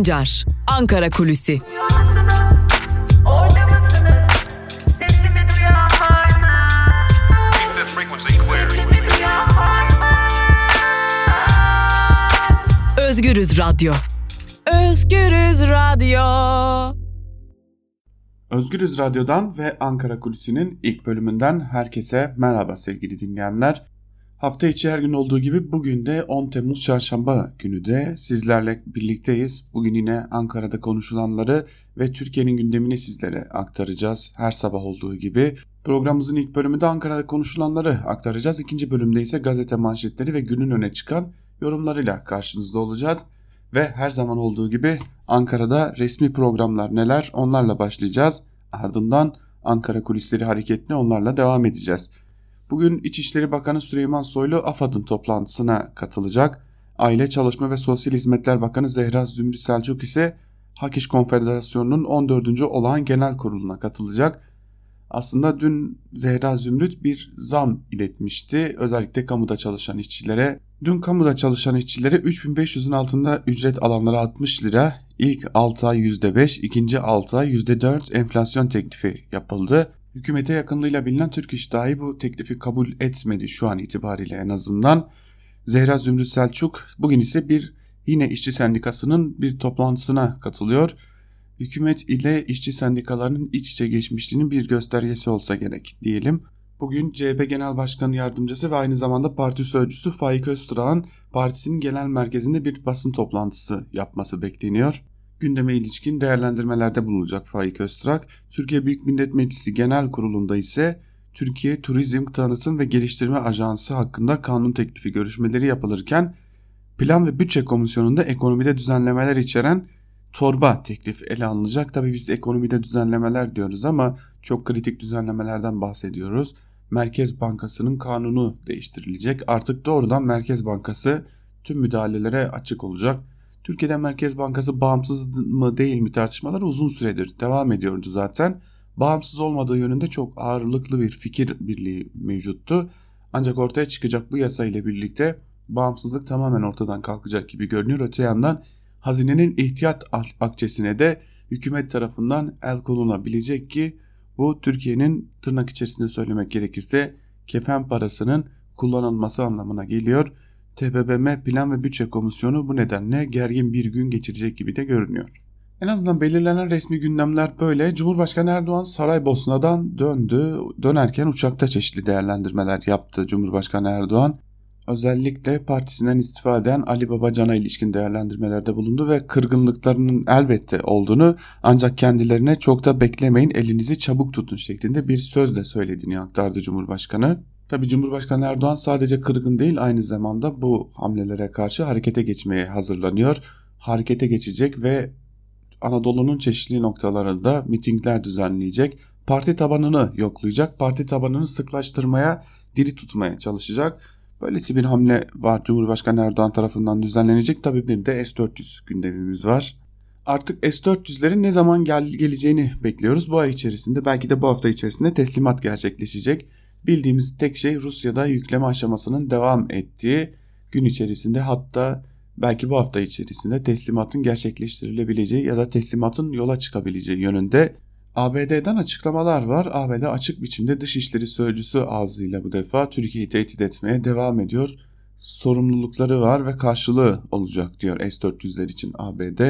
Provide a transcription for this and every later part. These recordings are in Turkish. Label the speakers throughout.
Speaker 1: Sancar, Ankara Kulüsi. Özgürüz Radyo. Özgürüz Radyo.
Speaker 2: Özgürüz Radyo'dan ve Ankara Kulisi'nin ilk bölümünden herkese merhaba sevgili dinleyenler. Hafta içi her gün olduğu gibi bugün de 10 Temmuz Çarşamba günü de sizlerle birlikteyiz. Bugün yine Ankara'da konuşulanları ve Türkiye'nin gündemini sizlere aktaracağız. Her sabah olduğu gibi programımızın ilk bölümünde Ankara'da konuşulanları aktaracağız. İkinci bölümde ise gazete manşetleri ve günün öne çıkan yorumlarıyla karşınızda olacağız. Ve her zaman olduğu gibi Ankara'da resmi programlar neler onlarla başlayacağız. Ardından Ankara kulisleri hareketine onlarla devam edeceğiz. Bugün İçişleri Bakanı Süleyman Soylu AFAD'ın toplantısına katılacak. Aile Çalışma ve Sosyal Hizmetler Bakanı Zehra Zümrüt Selçuk ise Hak İş Konfederasyonu'nun 14. olağan genel kuruluna katılacak. Aslında dün Zehra Zümrüt bir zam iletmişti. Özellikle kamuda çalışan işçilere. Dün kamuda çalışan işçilere 3500'ün altında ücret alanlara 60 lira, ilk 6 ay %5, ikinci 6 ay %4 enflasyon teklifi yapıldı. Hükümete yakınlığıyla bilinen Türk İş dahi bu teklifi kabul etmedi şu an itibariyle en azından. Zehra Zümrüt Selçuk bugün ise bir yine işçi sendikasının bir toplantısına katılıyor. Hükümet ile işçi sendikalarının iç içe geçmişliğinin bir göstergesi olsa gerek diyelim. Bugün CHP Genel Başkanı Yardımcısı ve aynı zamanda parti sözcüsü Faik Öztürk'ün partisinin genel merkezinde bir basın toplantısı yapması bekleniyor gündeme ilişkin değerlendirmelerde bulunacak Faik Öztrak. Türkiye Büyük Millet Meclisi Genel Kurulu'nda ise Türkiye Turizm Tanıtım ve Geliştirme Ajansı hakkında kanun teklifi görüşmeleri yapılırken Plan ve Bütçe Komisyonu'nda ekonomide düzenlemeler içeren torba teklif ele alınacak. Tabii biz ekonomide düzenlemeler diyoruz ama çok kritik düzenlemelerden bahsediyoruz. Merkez Bankası'nın kanunu değiştirilecek. Artık doğrudan Merkez Bankası tüm müdahalelere açık olacak. Türkiye'de Merkez Bankası bağımsız mı değil mi tartışmalar uzun süredir devam ediyordu zaten. Bağımsız olmadığı yönünde çok ağırlıklı bir fikir birliği mevcuttu. Ancak ortaya çıkacak bu yasa ile birlikte bağımsızlık tamamen ortadan kalkacak gibi görünüyor. Öte yandan hazinenin ihtiyat akçesine de hükümet tarafından el konulabilecek ki bu Türkiye'nin tırnak içerisinde söylemek gerekirse kefen parasının kullanılması anlamına geliyor. TBMM Plan ve Bütçe Komisyonu bu nedenle gergin bir gün geçirecek gibi de görünüyor. En azından belirlenen resmi gündemler böyle. Cumhurbaşkanı Erdoğan Saraybosna'dan döndü. Dönerken uçakta çeşitli değerlendirmeler yaptı Cumhurbaşkanı Erdoğan. Özellikle partisinden istifa eden Ali Babacan'a ilişkin değerlendirmelerde bulundu ve kırgınlıklarının elbette olduğunu ancak kendilerine çok da beklemeyin elinizi çabuk tutun şeklinde bir söz de söylediğini aktardı Cumhurbaşkanı. Tabi Cumhurbaşkanı Erdoğan sadece kırgın değil aynı zamanda bu hamlelere karşı harekete geçmeye hazırlanıyor. Harekete geçecek ve Anadolu'nun çeşitli noktalarında mitingler düzenleyecek. Parti tabanını yoklayacak. Parti tabanını sıklaştırmaya, diri tutmaya çalışacak. Böylesi bir hamle var Cumhurbaşkanı Erdoğan tarafından düzenlenecek. Tabi bir de S-400 gündemimiz var. Artık S-400'lerin ne zaman gel geleceğini bekliyoruz. Bu ay içerisinde belki de bu hafta içerisinde teslimat gerçekleşecek. Bildiğimiz tek şey Rusya'da yükleme aşamasının devam ettiği gün içerisinde hatta belki bu hafta içerisinde teslimatın gerçekleştirilebileceği ya da teslimatın yola çıkabileceği yönünde ABD'den açıklamalar var. ABD açık biçimde dışişleri sözcüsü ağzıyla bu defa Türkiye'yi tehdit etmeye devam ediyor. Sorumlulukları var ve karşılığı olacak diyor S-400'ler için ABD.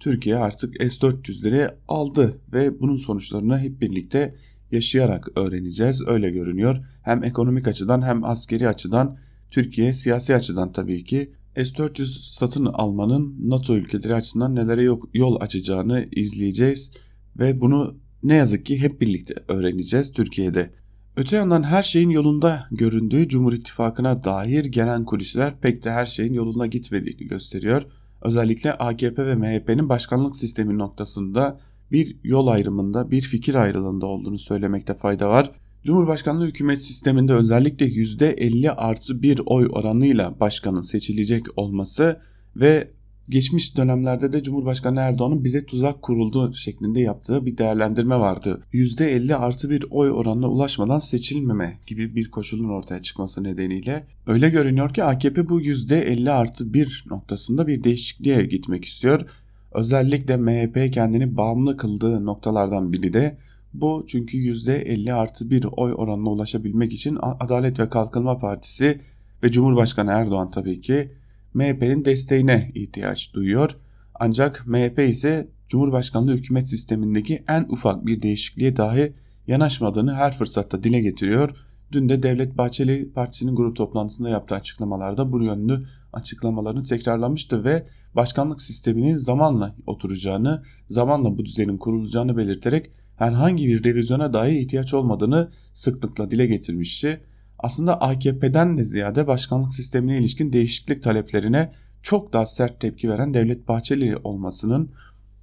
Speaker 2: Türkiye artık S-400'leri aldı ve bunun sonuçlarını hep birlikte yaşayarak öğreneceğiz öyle görünüyor. Hem ekonomik açıdan hem askeri açıdan Türkiye siyasi açıdan tabii ki S-400 satın almanın NATO ülkeleri açısından nelere yol açacağını izleyeceğiz ve bunu ne yazık ki hep birlikte öğreneceğiz Türkiye'de. Öte yandan her şeyin yolunda göründüğü Cumhur İttifakı'na dair gelen kulisler pek de her şeyin yolunda gitmediğini gösteriyor. Özellikle AKP ve MHP'nin başkanlık sistemi noktasında bir yol ayrımında, bir fikir ayrılığında olduğunu söylemekte fayda var. Cumhurbaşkanlığı hükümet sisteminde özellikle %50 artı bir oy oranıyla başkanın seçilecek olması ve geçmiş dönemlerde de Cumhurbaşkanı Erdoğan'ın bize tuzak kuruldu şeklinde yaptığı bir değerlendirme vardı. %50 artı bir oy oranına ulaşmadan seçilmeme gibi bir koşulun ortaya çıkması nedeniyle öyle görünüyor ki AKP bu %50 artı bir noktasında bir değişikliğe gitmek istiyor Özellikle MHP kendini bağımlı kıldığı noktalardan biri de bu çünkü %50 artı bir oy oranına ulaşabilmek için Adalet ve Kalkınma Partisi ve Cumhurbaşkanı Erdoğan tabii ki MHP'nin desteğine ihtiyaç duyuyor. Ancak MHP ise Cumhurbaşkanlığı hükümet sistemindeki en ufak bir değişikliğe dahi yanaşmadığını her fırsatta dile getiriyor. Dün de Devlet Bahçeli Partisi'nin grup toplantısında yaptığı açıklamalarda bu yönlü açıklamalarını tekrarlamıştı ve başkanlık sisteminin zamanla oturacağını, zamanla bu düzenin kurulacağını belirterek herhangi bir revizyona dahi ihtiyaç olmadığını sıklıkla dile getirmişti. Aslında AKP'den de ziyade başkanlık sistemine ilişkin değişiklik taleplerine çok daha sert tepki veren Devlet Bahçeli olmasının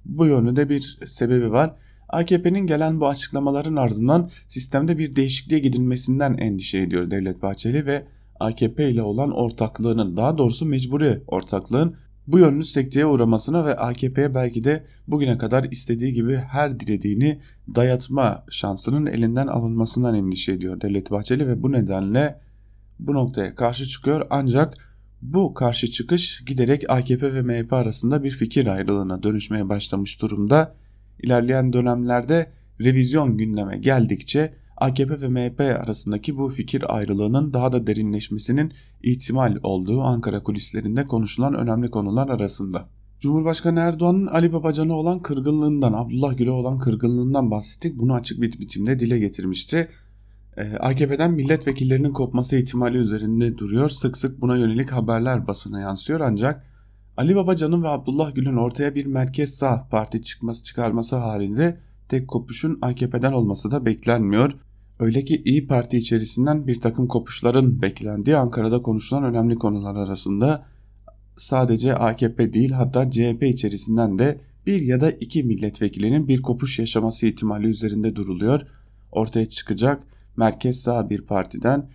Speaker 2: bu yönde bir sebebi var. AKP'nin gelen bu açıklamaların ardından sistemde bir değişikliğe gidilmesinden endişe ediyor Devlet Bahçeli ve AKP ile olan ortaklığının daha doğrusu mecburi ortaklığın bu yönlü sekteye uğramasına ve AKP'ye belki de bugüne kadar istediği gibi her dilediğini dayatma şansının elinden alınmasından endişe ediyor Devlet Bahçeli ve bu nedenle bu noktaya karşı çıkıyor ancak bu karşı çıkış giderek AKP ve MHP arasında bir fikir ayrılığına dönüşmeye başlamış durumda. İlerleyen dönemlerde revizyon gündeme geldikçe AKP ve MHP arasındaki bu fikir ayrılığının daha da derinleşmesinin ihtimal olduğu Ankara kulislerinde konuşulan önemli konular arasında. Cumhurbaşkanı Erdoğan'ın Ali Babacan'a olan kırgınlığından, Abdullah Gül'e olan kırgınlığından bahsettik. Bunu açık bir biçimde dile getirmişti. Ee, AKP'den milletvekillerinin kopması ihtimali üzerinde duruyor. Sık sık buna yönelik haberler basına yansıyor ancak Ali Babacan'ın ve Abdullah Gül'ün ortaya bir merkez sağ parti çıkması çıkarması halinde tek kopuşun AKP'den olması da beklenmiyor. Öyle ki İyi Parti içerisinden bir takım kopuşların beklendiği Ankara'da konuşulan önemli konular arasında sadece AKP değil hatta CHP içerisinden de bir ya da iki milletvekilinin bir kopuş yaşaması ihtimali üzerinde duruluyor. Ortaya çıkacak merkez sağ bir partiden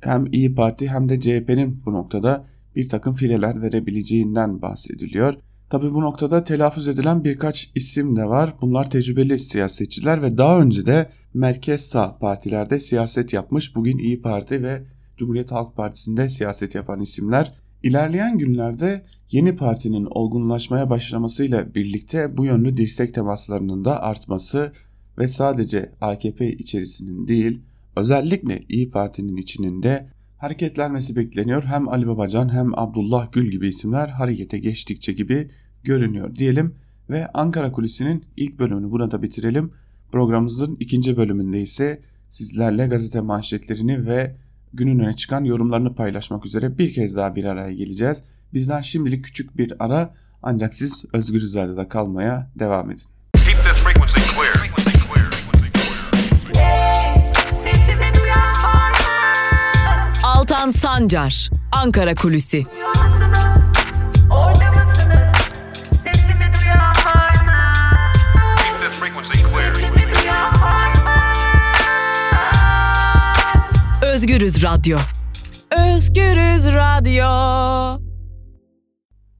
Speaker 2: hem İyi Parti hem de CHP'nin bu noktada bir takım fileler verebileceğinden bahsediliyor. Tabi bu noktada telaffuz edilen birkaç isim de var. Bunlar tecrübeli siyasetçiler ve daha önce de merkez sağ partilerde siyaset yapmış. Bugün İyi Parti ve Cumhuriyet Halk Partisi'nde siyaset yapan isimler. İlerleyen günlerde yeni partinin olgunlaşmaya başlamasıyla birlikte bu yönlü dirsek temaslarının da artması ve sadece AKP içerisinin değil özellikle İyi Parti'nin içinin de hareketlenmesi bekleniyor. Hem Ali Babacan hem Abdullah Gül gibi isimler harekete geçtikçe gibi görünüyor diyelim ve Ankara Kulisi'nin ilk bölümünü burada bitirelim. Programımızın ikinci bölümünde ise sizlerle gazete manşetlerini ve günün öne çıkan yorumlarını paylaşmak üzere bir kez daha bir araya geleceğiz. Bizden şimdilik küçük bir ara ancak siz Özgür Radyo'da kalmaya devam edin.
Speaker 1: Altan Sancar, Ankara Kulüsi. Özgürüz Radyo. Özgürüz Radyo.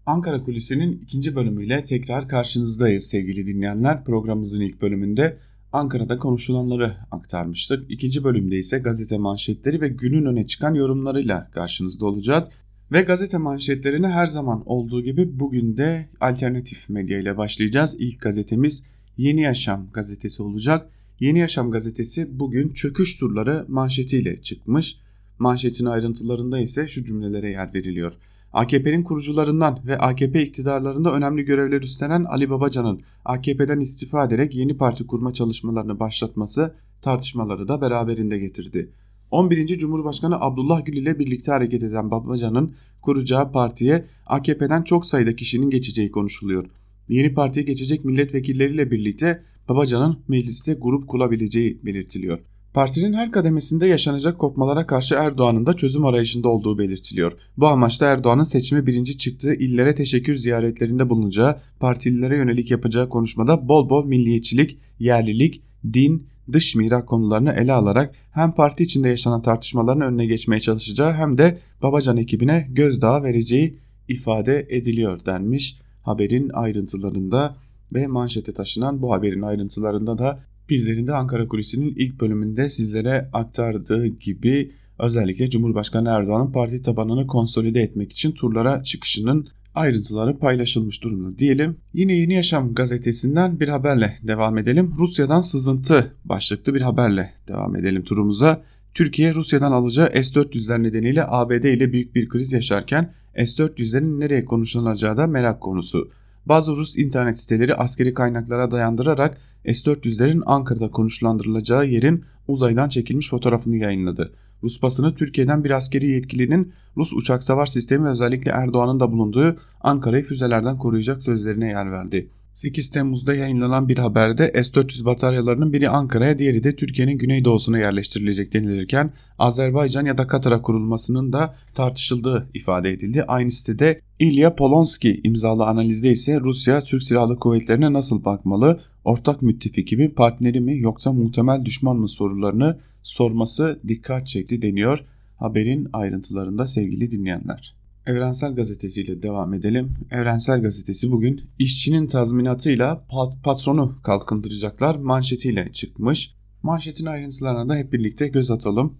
Speaker 2: Ankara Kulisi'nin ikinci bölümüyle tekrar karşınızdayız sevgili dinleyenler. Programımızın ilk bölümünde Ankara'da konuşulanları aktarmıştık. İkinci bölümde ise gazete manşetleri ve günün öne çıkan yorumlarıyla karşınızda olacağız. Ve gazete manşetlerine her zaman olduğu gibi bugün de alternatif medya ile başlayacağız. İlk gazetemiz Yeni Yaşam gazetesi olacak. Yeni Yaşam gazetesi bugün çöküş turları manşetiyle çıkmış. Manşetin ayrıntılarında ise şu cümlelere yer veriliyor. AKP'nin kurucularından ve AKP iktidarlarında önemli görevler üstlenen Ali Babacan'ın AKP'den istifa ederek yeni parti kurma çalışmalarını başlatması tartışmaları da beraberinde getirdi. 11. Cumhurbaşkanı Abdullah Gül ile birlikte hareket eden Babacan'ın kuracağı partiye AKP'den çok sayıda kişinin geçeceği konuşuluyor. Yeni partiye geçecek milletvekilleriyle birlikte Babacan'ın mecliste grup kurabileceği belirtiliyor. Partinin her kademesinde yaşanacak kopmalara karşı Erdoğan'ın da çözüm arayışında olduğu belirtiliyor. Bu amaçla Erdoğan'ın seçimi birinci çıktığı illere teşekkür ziyaretlerinde bulunacağı, partililere yönelik yapacağı konuşmada bol bol milliyetçilik, yerlilik, din, dış mirak konularını ele alarak hem parti içinde yaşanan tartışmaların önüne geçmeye çalışacağı hem de Babacan ekibine gözdağı vereceği ifade ediliyor denmiş haberin ayrıntılarında ve manşete taşınan bu haberin ayrıntılarında da bizlerin de Ankara Kulisi'nin ilk bölümünde sizlere aktardığı gibi özellikle Cumhurbaşkanı Erdoğan'ın parti tabanını konsolide etmek için turlara çıkışının ayrıntıları paylaşılmış durumda diyelim. Yine Yeni Yaşam gazetesinden bir haberle devam edelim. Rusya'dan sızıntı başlıklı bir haberle devam edelim turumuza. Türkiye Rusya'dan alacağı S-400'ler nedeniyle ABD ile büyük bir kriz yaşarken S-400'lerin nereye konuşulacağı da merak konusu. Bazı Rus internet siteleri askeri kaynaklara dayandırarak S-400'lerin Ankara'da konuşlandırılacağı yerin uzaydan çekilmiş fotoğrafını yayınladı. Rus basını Türkiye'den bir askeri yetkilinin Rus uçak savar sistemi özellikle Erdoğan'ın da bulunduğu Ankara'yı füzelerden koruyacak sözlerine yer verdi. 8 Temmuz'da yayınlanan bir haberde S-400 bataryalarının biri Ankara'ya diğeri de Türkiye'nin güneydoğusuna yerleştirilecek denilirken Azerbaycan ya da Katar'a kurulmasının da tartışıldığı ifade edildi. Aynı sitede İlya Polonski imzalı analizde ise Rusya Türk Silahlı Kuvvetlerine nasıl bakmalı, ortak müttefiki mi, partneri mi yoksa muhtemel düşman mı sorularını sorması dikkat çekti deniyor haberin ayrıntılarında sevgili dinleyenler. Evrensel Gazetesi ile devam edelim. Evrensel Gazetesi bugün işçinin tazminatıyla pat patronu kalkındıracaklar manşetiyle çıkmış. Manşetin ayrıntılarına da hep birlikte göz atalım.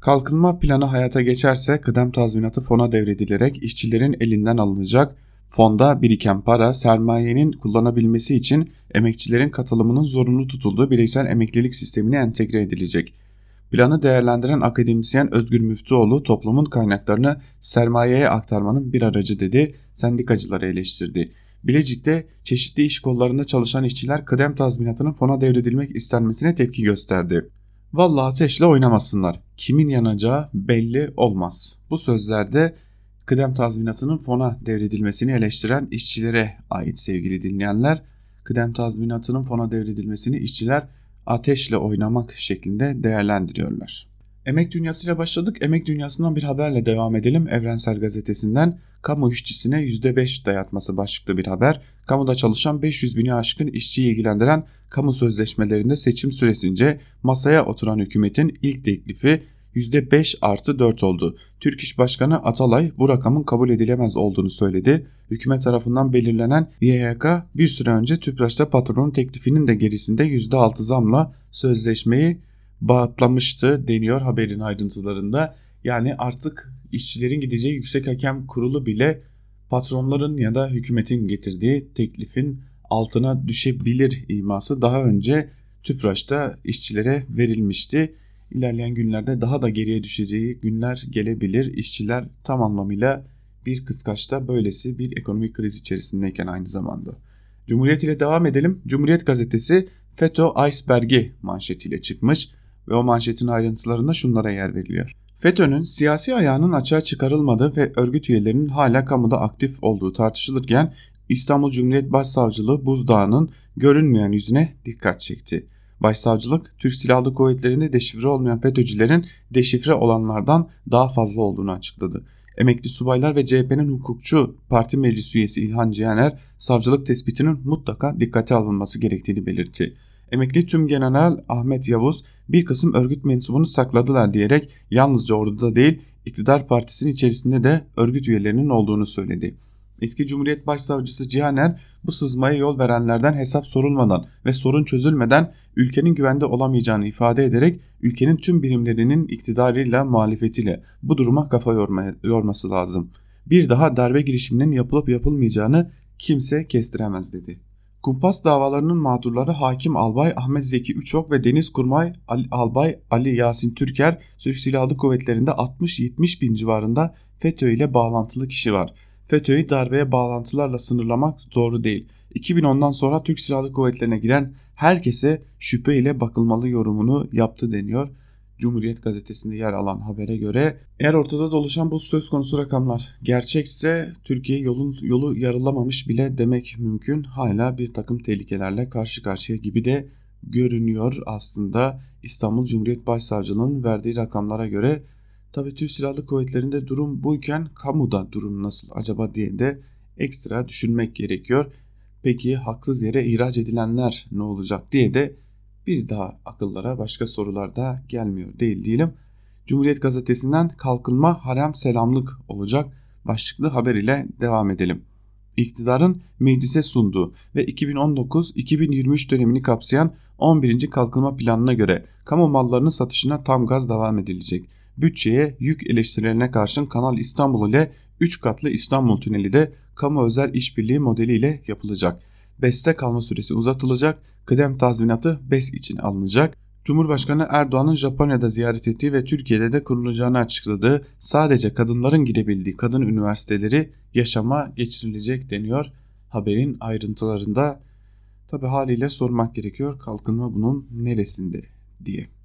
Speaker 2: Kalkınma planı hayata geçerse kıdem tazminatı fona devredilerek işçilerin elinden alınacak. Fonda biriken para sermayenin kullanabilmesi için emekçilerin katılımının zorunlu tutulduğu bireysel emeklilik sistemine entegre edilecek. Planı değerlendiren akademisyen Özgür Müftüoğlu toplumun kaynaklarını sermayeye aktarmanın bir aracı dedi, sendikacıları eleştirdi. Bilecik'te çeşitli iş kollarında çalışan işçiler kıdem tazminatının fona devredilmek istenmesine tepki gösterdi. Vallahi ateşle oynamasınlar. Kimin yanacağı belli olmaz. Bu sözlerde kıdem tazminatının fona devredilmesini eleştiren işçilere ait sevgili dinleyenler. Kıdem tazminatının fona devredilmesini işçiler ateşle oynamak şeklinde değerlendiriyorlar. Emek dünyasıyla başladık. Emek dünyasından bir haberle devam edelim. Evrensel Gazetesi'nden kamu işçisine %5 dayatması başlıklı bir haber. Kamuda çalışan 500 bini aşkın işçiyi ilgilendiren kamu sözleşmelerinde seçim süresince masaya oturan hükümetin ilk teklifi %5 artı 4 oldu. Türk İş Başkanı Atalay bu rakamın kabul edilemez olduğunu söyledi. Hükümet tarafından belirlenen YHK bir süre önce Tüpraş'ta patronun teklifinin de gerisinde %6 zamla sözleşmeyi bağıtlamıştı deniyor haberin ayrıntılarında. Yani artık işçilerin gideceği yüksek hakem kurulu bile patronların ya da hükümetin getirdiği teklifin altına düşebilir iması daha önce Tüpraş'ta işçilere verilmişti. İlerleyen günlerde daha da geriye düşeceği günler gelebilir. İşçiler tam anlamıyla bir kıskaçta böylesi bir ekonomik kriz içerisindeyken aynı zamanda. Cumhuriyet ile devam edelim. Cumhuriyet gazetesi FETÖ iceberg'i manşetiyle çıkmış ve o manşetin ayrıntılarında şunlara yer veriliyor. FETÖ'nün siyasi ayağının açığa çıkarılmadığı ve örgüt üyelerinin hala kamuda aktif olduğu tartışılırken İstanbul Cumhuriyet Başsavcılığı buzdağının görünmeyen yüzüne dikkat çekti. Başsavcılık Türk Silahlı Kuvvetleri'nde deşifre olmayan FETÖ'cülerin deşifre olanlardan daha fazla olduğunu açıkladı. Emekli subaylar ve CHP'nin hukukçu parti meclis üyesi İlhan Cihaner savcılık tespitinin mutlaka dikkate alınması gerektiğini belirtti. Emekli Tüm General Ahmet Yavuz bir kısım örgüt mensubunu sakladılar diyerek yalnızca orduda değil iktidar partisinin içerisinde de örgüt üyelerinin olduğunu söyledi. Eski Cumhuriyet Başsavcısı Cihaner bu sızmaya yol verenlerden hesap sorulmadan ve sorun çözülmeden ülkenin güvende olamayacağını ifade ederek ülkenin tüm birimlerinin iktidarıyla muhalefetiyle bu duruma kafa yorma, yorması lazım. Bir daha darbe girişiminin yapılıp yapılmayacağını kimse kestiremez dedi. Kumpas davalarının mağdurları Hakim Albay Ahmet Zeki Üçok ve Deniz Kurmay Albay Ali Yasin Türker Türk Silahlı Kuvvetleri'nde 60-70 bin civarında FETÖ ile bağlantılı kişi var. FETÖ'yü darbeye bağlantılarla sınırlamak doğru değil. 2010'dan sonra Türk Silahlı Kuvvetleri'ne giren herkese şüphe ile bakılmalı yorumunu yaptı deniyor. Cumhuriyet gazetesinde yer alan habere göre eğer ortada doluşan bu söz konusu rakamlar gerçekse Türkiye yolun yolu yarılamamış bile demek mümkün. Hala bir takım tehlikelerle karşı karşıya gibi de görünüyor aslında İstanbul Cumhuriyet Başsavcılığı'nın verdiği rakamlara göre Tabii Türk Silahlı Kuvvetleri'nde durum buyken kamuda durum nasıl acaba diye de ekstra düşünmek gerekiyor. Peki haksız yere ihraç edilenler ne olacak diye de bir daha akıllara başka sorular da gelmiyor değil diyelim. Cumhuriyet Gazetesi'nden kalkınma harem selamlık olacak başlıklı haber ile devam edelim. İktidarın meclise sunduğu ve 2019-2023 dönemini kapsayan 11. kalkınma planına göre kamu mallarının satışına tam gaz devam edilecek bütçeye yük eleştirilerine karşın Kanal İstanbul ile 3 katlı İstanbul Tüneli de kamu özel işbirliği modeliyle yapılacak. BES'te kalma süresi uzatılacak, kıdem tazminatı BES için alınacak. Cumhurbaşkanı Erdoğan'ın Japonya'da ziyaret ettiği ve Türkiye'de de kurulacağını açıkladığı sadece kadınların girebildiği kadın üniversiteleri yaşama geçirilecek deniyor. Haberin ayrıntılarında tabi haliyle sormak gerekiyor kalkınma bunun neresinde diye.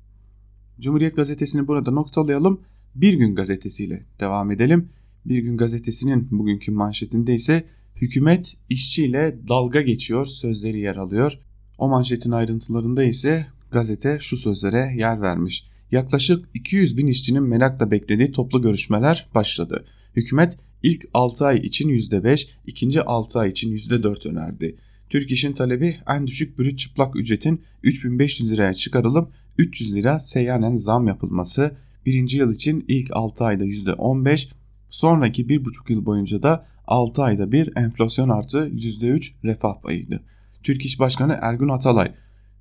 Speaker 2: Cumhuriyet gazetesini burada noktalayalım. Bir gün gazetesiyle devam edelim. Bir gün gazetesinin bugünkü manşetinde ise hükümet işçiyle dalga geçiyor sözleri yer alıyor. O manşetin ayrıntılarında ise gazete şu sözlere yer vermiş. Yaklaşık 200 bin işçinin merakla beklediği toplu görüşmeler başladı. Hükümet ilk 6 ay için %5, ikinci 6 ay için %4 önerdi. Türk İş'in talebi en düşük brüt çıplak ücretin 3500 liraya çıkarılıp 300 lira seyyanen zam yapılması, birinci yıl için ilk 6 ayda %15, sonraki 1,5 yıl boyunca da 6 ayda bir enflasyon artı %3 refah payıydı. Türk İş Başkanı Ergun Atalay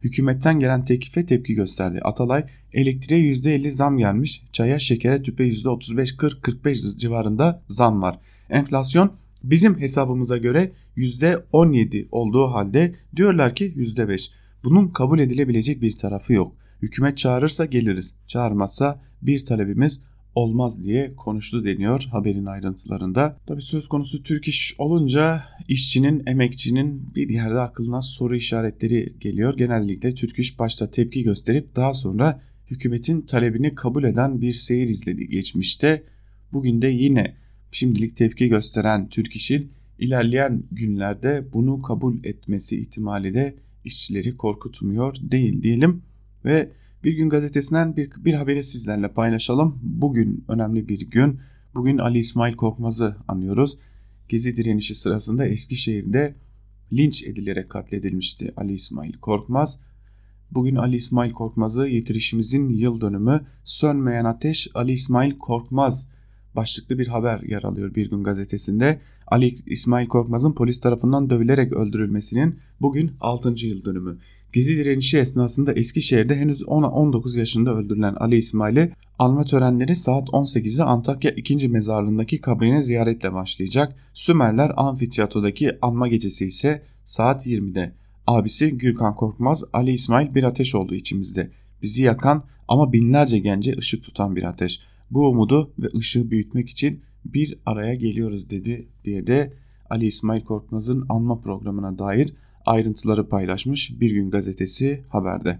Speaker 2: hükümetten gelen teklife tepki gösterdi. Atalay elektriğe %50 zam gelmiş, çaya şekere tüpe %35-40-45 civarında zam var. Enflasyon bizim hesabımıza göre %17 olduğu halde diyorlar ki %5. Bunun kabul edilebilecek bir tarafı yok. Hükümet çağırırsa geliriz, çağırmazsa bir talebimiz olmaz diye konuştu deniyor haberin ayrıntılarında. Tabi söz konusu Türk iş olunca işçinin, emekçinin bir yerde aklına soru işaretleri geliyor. Genellikle Türk iş başta tepki gösterip daha sonra hükümetin talebini kabul eden bir seyir izledi geçmişte. Bugün de yine şimdilik tepki gösteren Türk işin ilerleyen günlerde bunu kabul etmesi ihtimali de işçileri korkutmuyor değil diyelim ve bir gün gazetesinden bir, bir haberi sizlerle paylaşalım. Bugün önemli bir gün. Bugün Ali İsmail Korkmaz'ı anıyoruz. Gezi direnişi sırasında Eskişehir'de linç edilerek katledilmişti Ali İsmail Korkmaz. Bugün Ali İsmail Korkmaz'ı yitirişimizin yıl dönümü Sönmeyen Ateş Ali İsmail Korkmaz başlıklı bir haber yer alıyor Bir Gün gazetesinde. Ali İsmail Korkmaz'ın polis tarafından dövülerek öldürülmesinin bugün 6. yıl dönümü. Gezi direnişi esnasında Eskişehir'de henüz 19 yaşında öldürülen Ali İsmail'i anma törenleri saat 18'de Antakya 2. mezarlığındaki kabrine ziyaretle başlayacak. Sümerler Amfiteyatro'daki anma gecesi ise saat 20'de. Abisi Gürkan Korkmaz, Ali İsmail bir ateş oldu içimizde. Bizi yakan ama binlerce gence ışık tutan bir ateş. Bu umudu ve ışığı büyütmek için bir araya geliyoruz dedi diye de Ali İsmail Korkmaz'ın anma programına dair ayrıntıları paylaşmış Bir Gün Gazetesi haberde.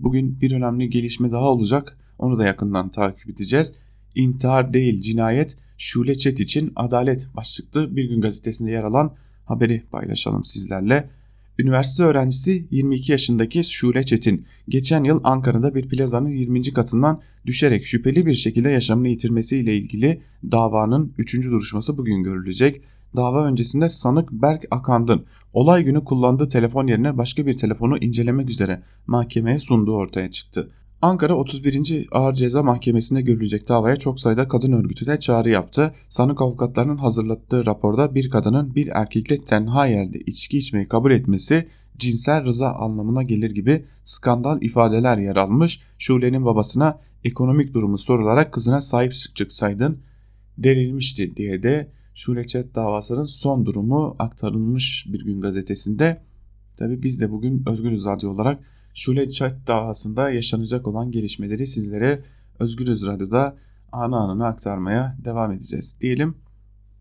Speaker 2: Bugün bir önemli gelişme daha olacak. Onu da yakından takip edeceğiz. İntihar değil cinayet Şule Çet için adalet başlıklı Bir Gün Gazetesi'nde yer alan haberi paylaşalım sizlerle. Üniversite öğrencisi 22 yaşındaki Şule Çetin geçen yıl Ankara'da bir plazanın 20. katından düşerek şüpheli bir şekilde yaşamını yitirmesiyle ilgili davanın 3. duruşması bugün görülecek. Dava öncesinde sanık Berk Akand'ın olay günü kullandığı telefon yerine başka bir telefonu incelemek üzere mahkemeye sunduğu ortaya çıktı. Ankara 31. Ağır Ceza Mahkemesi'nde görülecek davaya çok sayıda kadın örgütü de çağrı yaptı. Sanık avukatlarının hazırlattığı raporda bir kadının bir erkekle tenha yerde içki içmeyi kabul etmesi cinsel rıza anlamına gelir gibi skandal ifadeler yer almış. Şule'nin babasına ekonomik durumu sorularak kızına sahip çıksaydın denilmişti diye de Şule Çet davasının son durumu aktarılmış bir gün gazetesinde. Tabi biz de bugün Özgürüz Radyo olarak Şule Çet davasında yaşanacak olan gelişmeleri sizlere Özgürüz Radyo'da anı anına aktarmaya devam edeceğiz diyelim.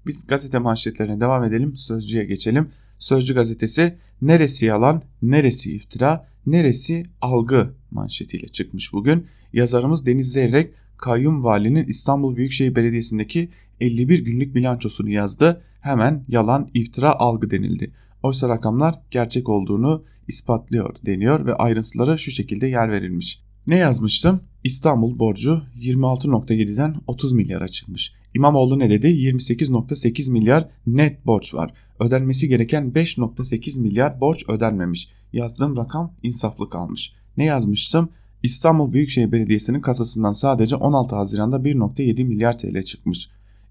Speaker 2: Biz gazete manşetlerine devam edelim. Sözcüye geçelim. Sözcü gazetesi neresi yalan, neresi iftira, neresi algı manşetiyle çıkmış bugün. Yazarımız Deniz Zeyrek kayyum valinin İstanbul Büyükşehir Belediyesi'ndeki 51 günlük bilançosunu yazdı. Hemen yalan, iftira, algı denildi. Oysa rakamlar gerçek olduğunu ispatlıyor deniyor ve ayrıntılara şu şekilde yer verilmiş. Ne yazmıştım? İstanbul borcu 26.7'den 30 milyara çıkmış. İmamoğlu ne dedi? 28.8 milyar net borç var. Ödenmesi gereken 5.8 milyar borç ödenmemiş. Yazdığım rakam insaflı kalmış. Ne yazmıştım? İstanbul Büyükşehir Belediyesi'nin kasasından sadece 16 Haziran'da 1.7 milyar TL çıkmış.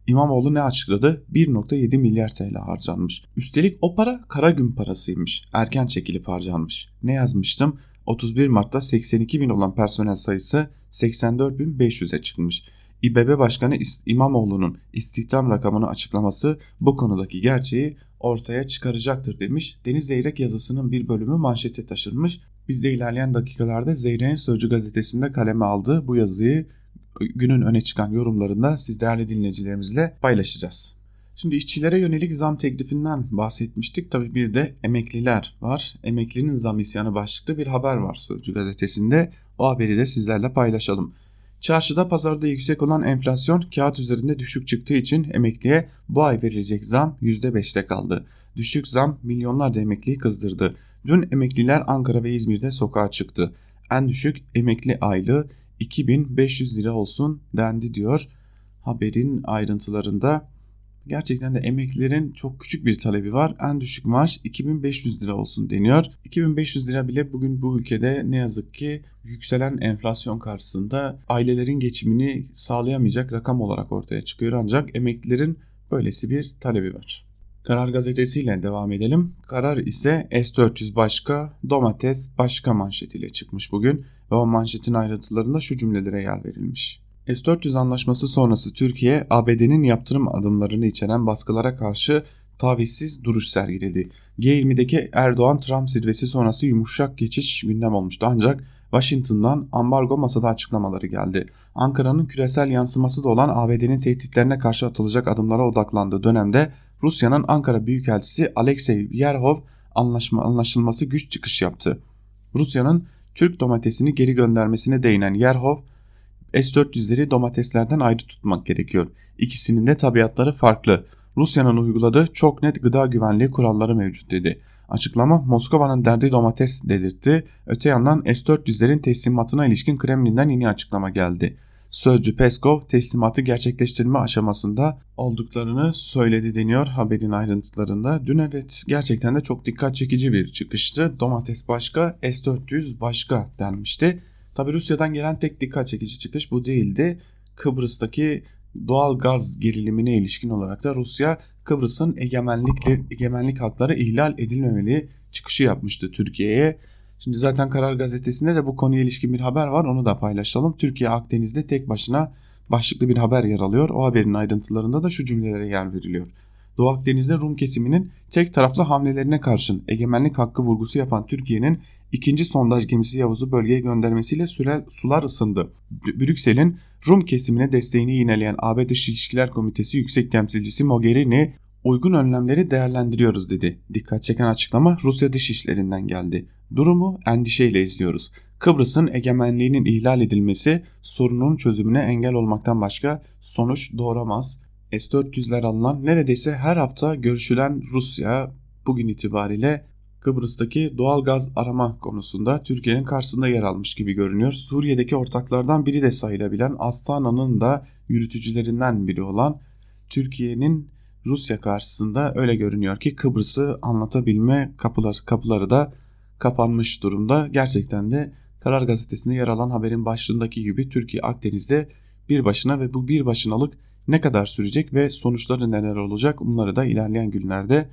Speaker 2: İmamoğlu ne açıkladı? 1.7 milyar TL harcanmış. Üstelik o para kara gün parasıymış. Erken çekilip harcanmış. Ne yazmıştım? 31 Mart'ta 82 bin olan personel sayısı 84.500'e çıkmış. İBB Başkanı İmamoğlu'nun istihdam rakamını açıklaması bu konudaki gerçeği ortaya çıkaracaktır demiş. Deniz Zeyrek yazısının bir bölümü manşete taşınmış. Biz de ilerleyen dakikalarda Zeyrek'in Sözcü gazetesinde kaleme aldığı bu yazıyı günün öne çıkan yorumlarında siz değerli dinleyicilerimizle paylaşacağız. Şimdi işçilere yönelik zam teklifinden bahsetmiştik. Tabii bir de emekliler var. Emeklinin zam isyanı başlıklı bir haber var Sözcü gazetesinde. O haberi de sizlerle paylaşalım. Çarşıda pazarda yüksek olan enflasyon kağıt üzerinde düşük çıktığı için emekliye bu ay verilecek zam %5'te kaldı. Düşük zam milyonlarca emekliyi kızdırdı. Dün emekliler Ankara ve İzmir'de sokağa çıktı. En düşük emekli aylığı 2500 lira olsun dendi diyor. Haberin ayrıntılarında gerçekten de emeklilerin çok küçük bir talebi var. En düşük maaş 2500 lira olsun deniyor. 2500 lira bile bugün bu ülkede ne yazık ki yükselen enflasyon karşısında ailelerin geçimini sağlayamayacak rakam olarak ortaya çıkıyor. Ancak emeklilerin böylesi bir talebi var. Karar gazetesiyle devam edelim. Karar ise S-400 başka, domates başka manşetiyle çıkmış bugün ve o manşetin ayrıntılarında şu cümlelere yer verilmiş. S-400 anlaşması sonrası Türkiye, ABD'nin yaptırım adımlarını içeren baskılara karşı tavizsiz duruş sergiledi. G20'deki Erdoğan-Trump zirvesi sonrası yumuşak geçiş gündem olmuştu ancak Washington'dan ambargo masada açıklamaları geldi. Ankara'nın küresel yansıması da olan ABD'nin tehditlerine karşı atılacak adımlara odaklandığı dönemde Rusya'nın Ankara Büyükelçisi Alexey Yerhov anlaşma, anlaşılması güç çıkış yaptı. Rusya'nın Türk domatesini geri göndermesine değinen Yerhov, S-400'leri domateslerden ayrı tutmak gerekiyor. İkisinin de tabiatları farklı. Rusya'nın uyguladığı çok net gıda güvenliği kuralları mevcut dedi. Açıklama Moskova'nın derdi domates dedirtti. Öte yandan S-400'lerin teslimatına ilişkin Kremlin'den yeni açıklama geldi. Sözcü Peskov teslimatı gerçekleştirme aşamasında olduklarını söyledi deniyor haberin ayrıntılarında. Dün evet gerçekten de çok dikkat çekici bir çıkıştı. Domates başka, S-400 başka denmişti. Tabi Rusya'dan gelen tek dikkat çekici çıkış bu değildi. Kıbrıs'taki doğal gaz gerilimine ilişkin olarak da Rusya Kıbrıs'ın egemenlik, egemenlik hakları ihlal edilmemeli çıkışı yapmıştı Türkiye'ye. Şimdi zaten Karar Gazetesi'nde de bu konuya ilişkin bir haber var onu da paylaşalım. Türkiye Akdeniz'de tek başına başlıklı bir haber yer alıyor. O haberin ayrıntılarında da şu cümlelere yer veriliyor. Doğu Akdeniz'de Rum kesiminin tek taraflı hamlelerine karşın egemenlik hakkı vurgusu yapan Türkiye'nin ikinci sondaj gemisi Yavuz'u bölgeye göndermesiyle sürer, sular ısındı. Brüksel'in Rum kesimine desteğini yineleyen AB Dış İlişkiler Komitesi Yüksek Temsilcisi Mogherini uygun önlemleri değerlendiriyoruz dedi. Dikkat çeken açıklama Rusya Dışişlerinden geldi. Durumu endişeyle izliyoruz. Kıbrıs'ın egemenliğinin ihlal edilmesi sorunun çözümüne engel olmaktan başka sonuç doğuramaz. S-400'ler alınan neredeyse her hafta görüşülen Rusya bugün itibariyle Kıbrıs'taki doğal gaz arama konusunda Türkiye'nin karşısında yer almış gibi görünüyor. Suriye'deki ortaklardan biri de sayılabilen Astana'nın da yürütücülerinden biri olan Türkiye'nin Rusya karşısında öyle görünüyor ki Kıbrıs'ı anlatabilme kapılar, kapıları da kapanmış durumda. Gerçekten de Karar Gazetesi'nde yer alan haberin başlığındaki gibi Türkiye Akdeniz'de bir başına ve bu bir başınalık ne kadar sürecek ve sonuçları neler olacak bunları da ilerleyen günlerde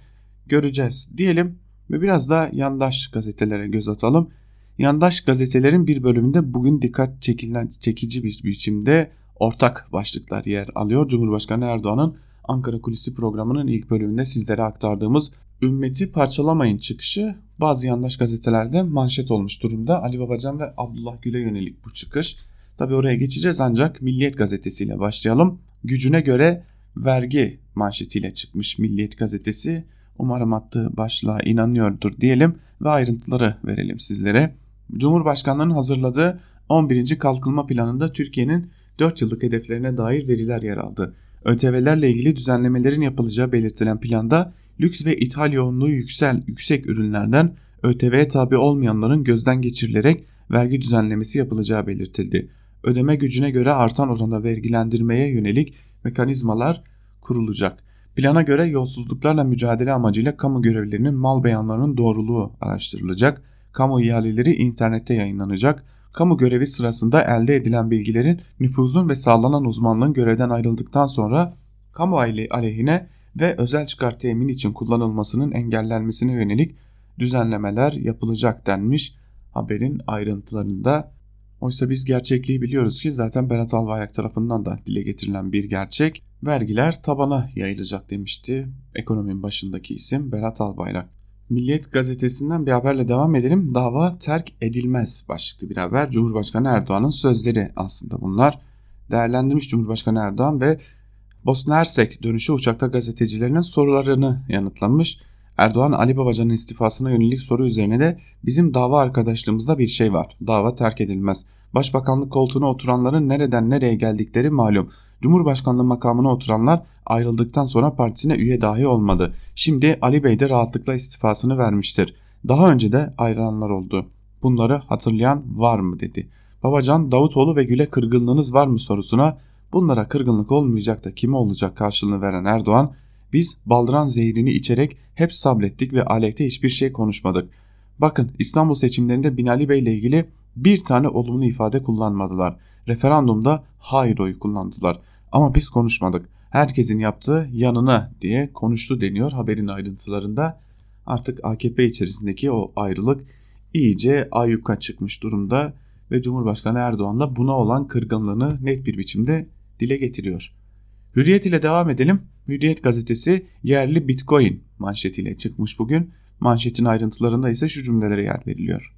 Speaker 2: göreceğiz diyelim ve biraz da yandaş gazetelere göz atalım. Yandaş gazetelerin bir bölümünde bugün dikkat çekilen çekici bir biçimde ortak başlıklar yer alıyor. Cumhurbaşkanı Erdoğan'ın Ankara Kulisi programının ilk bölümünde sizlere aktardığımız ümmeti parçalamayın çıkışı bazı yandaş gazetelerde manşet olmuş durumda. Ali Babacan ve Abdullah Gül'e yönelik bu çıkış. Tabi oraya geçeceğiz ancak Milliyet gazetesiyle başlayalım. Gücüne göre vergi manşetiyle çıkmış Milliyet gazetesi. Umarım attığı başlığa inanıyordur diyelim ve ayrıntıları verelim sizlere. Cumhurbaşkanlığının hazırladığı 11. kalkınma planında Türkiye'nin 4 yıllık hedeflerine dair veriler yer aldı. ÖTV'lerle ilgili düzenlemelerin yapılacağı belirtilen planda lüks ve ithal yoğunluğu yüksel, yüksek ürünlerden ÖTV'ye tabi olmayanların gözden geçirilerek vergi düzenlemesi yapılacağı belirtildi. Ödeme gücüne göre artan oranda vergilendirmeye yönelik mekanizmalar kurulacak. Plana göre yolsuzluklarla mücadele amacıyla kamu görevlilerinin mal beyanlarının doğruluğu araştırılacak. Kamu ihaleleri internette yayınlanacak. Kamu görevi sırasında elde edilen bilgilerin nüfuzun ve sağlanan uzmanlığın görevden ayrıldıktan sonra kamu aleyhine ve özel çıkar temin için kullanılmasının engellenmesine yönelik düzenlemeler yapılacak denmiş haberin ayrıntılarında. Oysa biz gerçekliği biliyoruz ki zaten Berat Albayrak tarafından da dile getirilen bir gerçek. Vergiler tabana yayılacak demişti ekonominin başındaki isim Berat Albayrak. Milliyet gazetesinden bir haberle devam edelim. Dava terk edilmez başlıklı bir haber. Cumhurbaşkanı Erdoğan'ın sözleri aslında bunlar. Değerlendirmiş Cumhurbaşkanı Erdoğan ve Bosna Hersek dönüşü uçakta gazetecilerinin sorularını yanıtlamış. Erdoğan Ali Babacan'ın istifasına yönelik soru üzerine de bizim dava arkadaşlığımızda bir şey var. Dava terk edilmez. Başbakanlık koltuğuna oturanların nereden nereye geldikleri malum. Cumhurbaşkanlığı makamına oturanlar ayrıldıktan sonra partisine üye dahi olmadı. Şimdi Ali Bey de rahatlıkla istifasını vermiştir. Daha önce de ayrılanlar oldu. Bunları hatırlayan var mı dedi. Babacan Davutoğlu ve Gül'e kırgınlığınız var mı sorusuna bunlara kırgınlık olmayacak da kime olacak karşılığını veren Erdoğan biz baldıran zehrini içerek hep sabrettik ve aleyhte hiçbir şey konuşmadık. Bakın İstanbul seçimlerinde Binali Bey ile ilgili bir tane olumlu ifade kullanmadılar. Referandumda hayır oyu kullandılar. Ama biz konuşmadık. Herkesin yaptığı yanına diye konuştu deniyor haberin ayrıntılarında. Artık AKP içerisindeki o ayrılık iyice ayyuka çıkmış durumda ve Cumhurbaşkanı Erdoğan da buna olan kırgınlığını net bir biçimde dile getiriyor. Hürriyet ile devam edelim. Hürriyet gazetesi yerli bitcoin manşetiyle çıkmış bugün. Manşetin ayrıntılarında ise şu cümlelere yer veriliyor.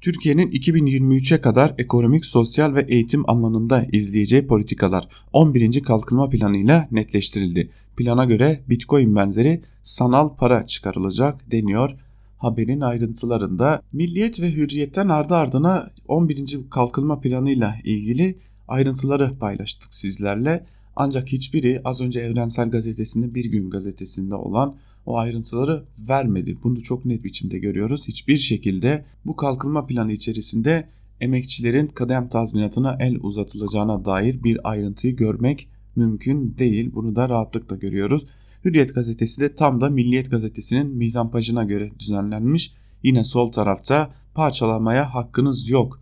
Speaker 2: Türkiye'nin 2023'e kadar ekonomik, sosyal ve eğitim alanında izleyeceği politikalar 11. kalkınma planıyla netleştirildi. Plana göre Bitcoin benzeri sanal para çıkarılacak deniyor. Haberin ayrıntılarında Milliyet ve Hürriyet'ten ardı ardına 11. kalkınma planıyla ilgili ayrıntıları paylaştık sizlerle. Ancak hiçbiri az önce Evrensel Gazetesi'nde Bir Gün Gazetesi'nde olan o ayrıntıları vermedi. Bunu çok net biçimde görüyoruz. Hiçbir şekilde bu kalkınma planı içerisinde emekçilerin kadem tazminatına el uzatılacağına dair bir ayrıntıyı görmek mümkün değil. Bunu da rahatlıkla görüyoruz. Hürriyet gazetesi de tam da Milliyet gazetesinin mizampajına göre düzenlenmiş. Yine sol tarafta parçalamaya hakkınız yok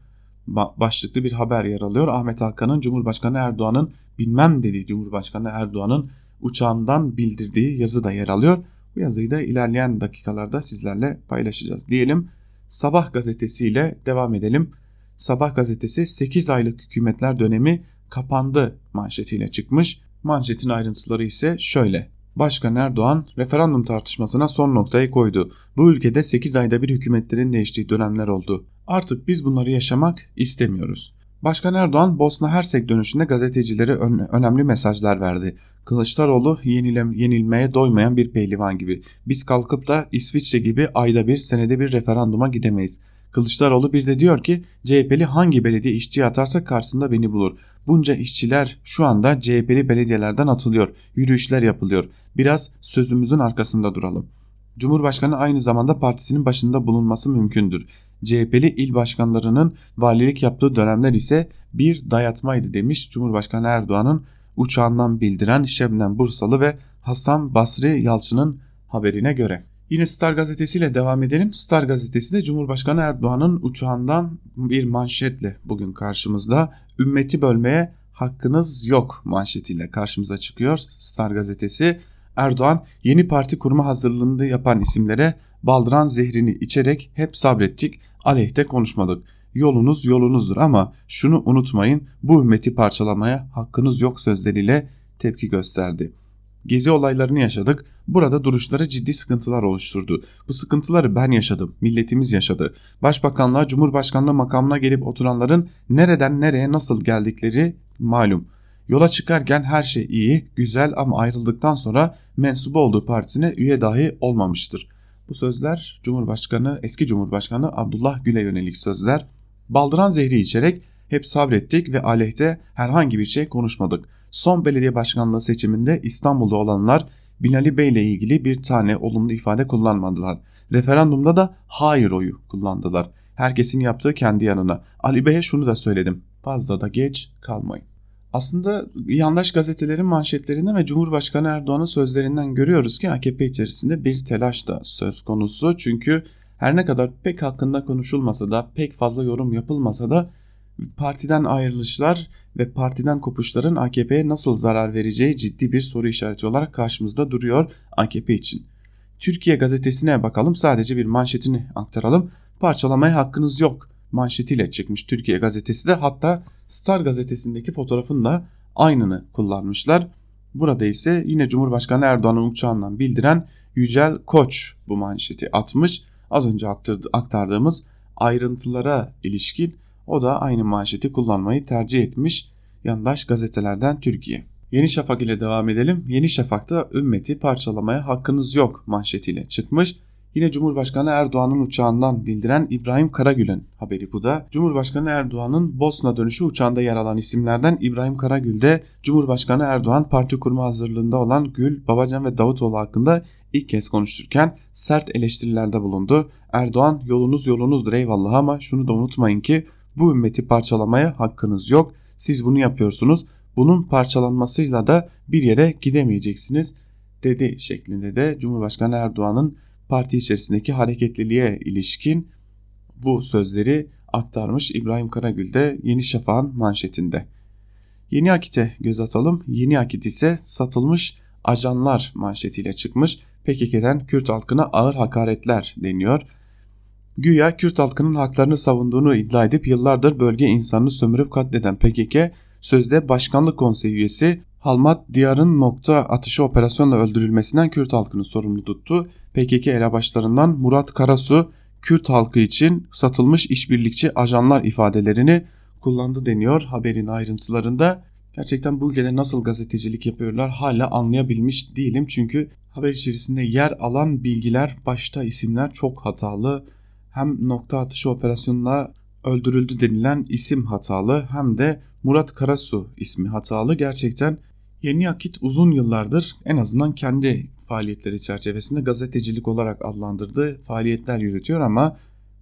Speaker 2: başlıklı bir haber yer alıyor. Ahmet Hakan'ın Cumhurbaşkanı Erdoğan'ın bilmem dediği Cumhurbaşkanı Erdoğan'ın uçağından bildirdiği yazı da yer alıyor. Bu yazıyı da ilerleyen dakikalarda sizlerle paylaşacağız. Diyelim Sabah gazetesiyle devam edelim. Sabah gazetesi 8 aylık hükümetler dönemi kapandı manşetiyle çıkmış. Manşetin ayrıntıları ise şöyle. Başkan Erdoğan referandum tartışmasına son noktayı koydu. Bu ülkede 8 ayda bir hükümetlerin değiştiği dönemler oldu. Artık biz bunları yaşamak istemiyoruz. Başkan Erdoğan Bosna Hersek dönüşünde gazetecilere ön, önemli mesajlar verdi. Kılıçdaroğlu yenile, yenilmeye doymayan bir pehlivan gibi. Biz kalkıp da İsviçre gibi ayda bir senede bir referanduma gidemeyiz. Kılıçdaroğlu bir de diyor ki CHP'li hangi belediye işçiye atarsa karşısında beni bulur. Bunca işçiler şu anda CHP'li belediyelerden atılıyor. Yürüyüşler yapılıyor. Biraz sözümüzün arkasında duralım. Cumhurbaşkanı aynı zamanda partisinin başında bulunması mümkündür. CHP'li il başkanlarının valilik yaptığı dönemler ise bir dayatmaydı demiş Cumhurbaşkanı Erdoğan'ın uçağından bildiren Şebnem Bursalı ve Hasan Basri Yalçın'ın haberine göre. Yine Star gazetesiyle devam edelim. Star gazetesi de Cumhurbaşkanı Erdoğan'ın uçağından bir manşetle bugün karşımızda. Ümmeti bölmeye hakkınız yok manşetiyle karşımıza çıkıyor Star gazetesi. Erdoğan yeni parti kurma hazırlığını yapan isimlere baldıran zehrini içerek hep sabrettik, aleyhte konuşmadık. Yolunuz yolunuzdur ama şunu unutmayın bu ümmeti parçalamaya hakkınız yok sözleriyle tepki gösterdi. Gezi olaylarını yaşadık. Burada duruşları ciddi sıkıntılar oluşturdu. Bu sıkıntıları ben yaşadım, milletimiz yaşadı. Başbakanlığa, Cumhurbaşkanlığı makamına gelip oturanların nereden nereye nasıl geldikleri malum. Yola çıkarken her şey iyi, güzel ama ayrıldıktan sonra mensubu olduğu partisine üye dahi olmamıştır. Bu sözler Cumhurbaşkanı, eski Cumhurbaşkanı Abdullah Gül'e yönelik sözler. Baldıran zehri içerek hep sabrettik ve aleyhte herhangi bir şey konuşmadık. Son belediye başkanlığı seçiminde İstanbul'da olanlar Binali Bey ile ilgili bir tane olumlu ifade kullanmadılar. Referandumda da hayır oyu kullandılar. Herkesin yaptığı kendi yanına. Ali Bey'e şunu da söyledim. Fazla da geç kalmayın. Aslında yandaş gazetelerin manşetlerinden ve Cumhurbaşkanı Erdoğan'ın sözlerinden görüyoruz ki AKP içerisinde bir telaş da söz konusu. Çünkü her ne kadar pek hakkında konuşulmasa da pek fazla yorum yapılmasa da partiden ayrılışlar ve partiden kopuşların AKP'ye nasıl zarar vereceği ciddi bir soru işareti olarak karşımızda duruyor AKP için. Türkiye gazetesine bakalım sadece bir manşetini aktaralım. Parçalamaya hakkınız yok manşetiyle çıkmış Türkiye gazetesi de hatta Star gazetesindeki fotoğrafın da aynını kullanmışlar. Burada ise yine Cumhurbaşkanı Erdoğan'ın uçağından bildiren Yücel Koç bu manşeti atmış. Az önce aktardığımız ayrıntılara ilişkin o da aynı manşeti kullanmayı tercih etmiş yandaş gazetelerden Türkiye. Yeni Şafak ile devam edelim. Yeni Şafak'ta ümmeti parçalamaya hakkınız yok manşetiyle çıkmış. Yine Cumhurbaşkanı Erdoğan'ın uçağından bildiren İbrahim Karagül'ün haberi bu da. Cumhurbaşkanı Erdoğan'ın Bosna dönüşü uçağında yer alan isimlerden İbrahim Karagül de Cumhurbaşkanı Erdoğan parti kurma hazırlığında olan Gül, Babacan ve Davutoğlu hakkında ilk kez konuşturken sert eleştirilerde bulundu. Erdoğan yolunuz yolunuzdur eyvallah ama şunu da unutmayın ki bu ümmeti parçalamaya hakkınız yok. Siz bunu yapıyorsunuz. Bunun parçalanmasıyla da bir yere gidemeyeceksiniz dedi şeklinde de Cumhurbaşkanı Erdoğan'ın parti içerisindeki hareketliliğe ilişkin bu sözleri aktarmış İbrahim Karagül de Yeni Şafak'ın manşetinde. Yeni Akit'e göz atalım. Yeni Akit ise satılmış ajanlar manşetiyle çıkmış. PKK'den Kürt halkına ağır hakaretler deniyor. Güya Kürt halkının haklarını savunduğunu iddia edip yıllardır bölge insanını sömürüp katleden PKK sözde başkanlık konseyi üyesi Halmat Diyar'ın nokta atışı operasyonla öldürülmesinden Kürt halkını sorumlu tuttu. PKK elebaşlarından Murat Karasu Kürt halkı için satılmış işbirlikçi ajanlar ifadelerini kullandı deniyor haberin ayrıntılarında. Gerçekten bu ülkede nasıl gazetecilik yapıyorlar hala anlayabilmiş değilim. Çünkü haber içerisinde yer alan bilgiler, başta isimler çok hatalı. Hem nokta atışı operasyonla öldürüldü denilen isim hatalı hem de Murat Karasu ismi hatalı. Gerçekten Yeni Akit uzun yıllardır en azından kendi faaliyetleri çerçevesinde gazetecilik olarak adlandırdığı faaliyetler yürütüyor ama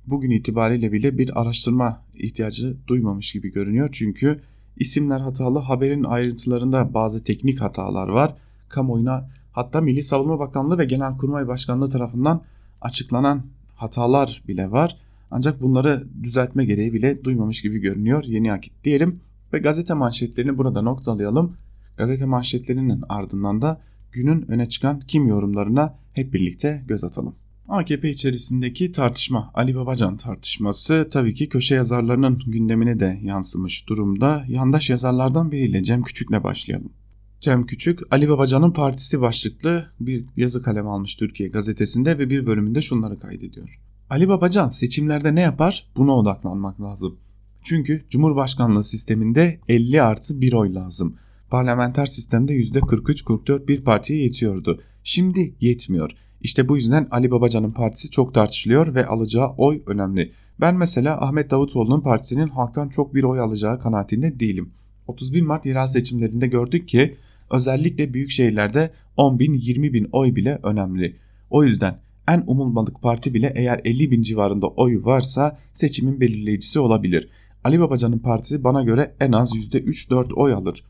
Speaker 2: bugün itibariyle bile bir araştırma ihtiyacı duymamış gibi görünüyor. Çünkü isimler hatalı, haberin ayrıntılarında bazı teknik hatalar var. Kamuoyuna hatta Milli Savunma Bakanlığı ve Genelkurmay Başkanlığı tarafından açıklanan hatalar bile var. Ancak bunları düzeltme gereği bile duymamış gibi görünüyor Yeni Akit diyelim ve gazete manşetlerini burada noktalayalım. Gazete manşetlerinin ardından da günün öne çıkan kim yorumlarına hep birlikte göz atalım. AKP içerisindeki tartışma, Ali Babacan tartışması tabii ki köşe yazarlarının gündemine de yansımış durumda. Yandaş yazarlardan biriyle Cem Küçük'le başlayalım. Cem Küçük, Ali Babacan'ın partisi başlıklı bir yazı kalem almış Türkiye gazetesinde ve bir bölümünde şunları kaydediyor. Ali Babacan seçimlerde ne yapar? Buna odaklanmak lazım. Çünkü Cumhurbaşkanlığı sisteminde 50 artı 1 oy lazım. Parlamenter sistemde %43-44 bir partiye yetiyordu. Şimdi yetmiyor. İşte bu yüzden Ali Babacan'ın partisi çok tartışılıyor ve alacağı oy önemli. Ben mesela Ahmet Davutoğlu'nun partisinin halktan çok bir oy alacağı kanaatinde değilim. 31 Mart yerel seçimlerinde gördük ki özellikle büyük şehirlerde 10 bin 20 bin oy bile önemli. O yüzden en umulmadık parti bile eğer 50 bin civarında oy varsa seçimin belirleyicisi olabilir. Ali Babacan'ın partisi bana göre en az %3-4 oy alır.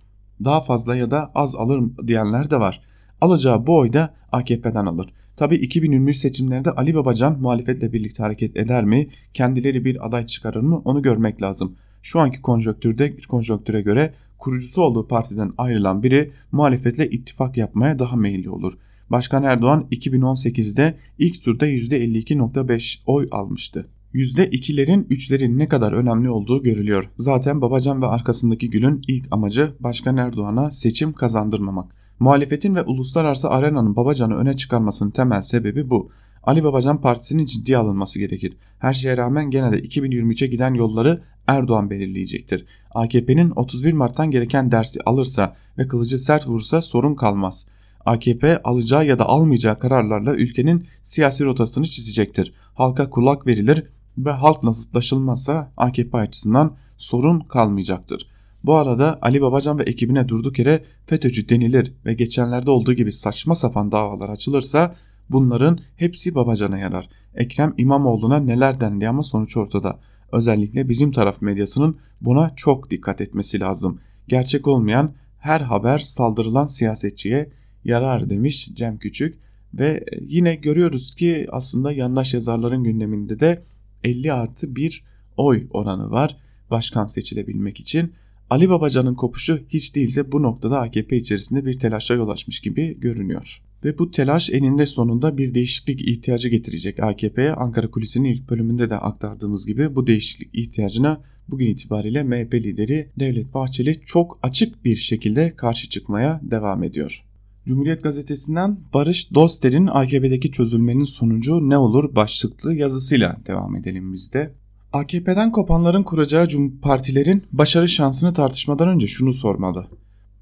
Speaker 2: Daha fazla ya da az alır diyenler de var. Alacağı bu oy da AKP'den alır. Tabi 2023 seçimlerinde Ali Babacan muhalefetle birlikte hareket eder mi? Kendileri bir aday çıkarır mı? Onu görmek lazım. Şu anki konjonktürde konjonktüre göre kurucusu olduğu partiden ayrılan biri muhalefetle ittifak yapmaya daha meyilli olur. Başkan Erdoğan 2018'de ilk turda %52.5 oy almıştı. %2'lerin 3'lerin ne kadar önemli olduğu görülüyor. Zaten Babacan ve arkasındaki Gül'ün ilk amacı Başkan Erdoğan'a seçim kazandırmamak. Muhalefetin ve uluslararası arenanın Babacan'ı öne çıkarmasının temel sebebi bu. Ali Babacan partisinin ciddiye alınması gerekir. Her şeye rağmen gene de 2023'e giden yolları Erdoğan belirleyecektir. AKP'nin 31 Mart'tan gereken dersi alırsa ve kılıcı sert vursa sorun kalmaz. AKP alacağı ya da almayacağı kararlarla ülkenin siyasi rotasını çizecektir. Halka kulak verilir ve halkla zıtlaşılmazsa AKP açısından sorun kalmayacaktır. Bu arada Ali Babacan ve ekibine durduk yere FETÖ'cü denilir ve geçenlerde olduğu gibi saçma sapan davalar açılırsa bunların hepsi Babacan'a yarar. Ekrem İmamoğlu'na neler dendi ama sonuç ortada. Özellikle bizim taraf medyasının buna çok dikkat etmesi lazım. Gerçek olmayan her haber saldırılan siyasetçiye yarar demiş Cem Küçük ve yine görüyoruz ki aslında yandaş yazarların gündeminde de 50 artı 1 oy oranı var başkan seçilebilmek için. Ali Babacan'ın kopuşu hiç değilse bu noktada AKP içerisinde bir telaşa yol açmış gibi görünüyor. Ve bu telaş eninde sonunda bir değişiklik ihtiyacı getirecek AKP'ye. Ankara Kulisi'nin ilk bölümünde de aktardığımız gibi bu değişiklik ihtiyacına bugün itibariyle MHP lideri Devlet Bahçeli çok açık bir şekilde karşı çıkmaya devam ediyor. Cumhuriyet Gazetesi'nden Barış Doster'in AKP'deki çözülmenin sonucu ne olur başlıklı yazısıyla devam edelim biz de. AKP'den kopanların kuracağı partilerin başarı şansını tartışmadan önce şunu sormalı.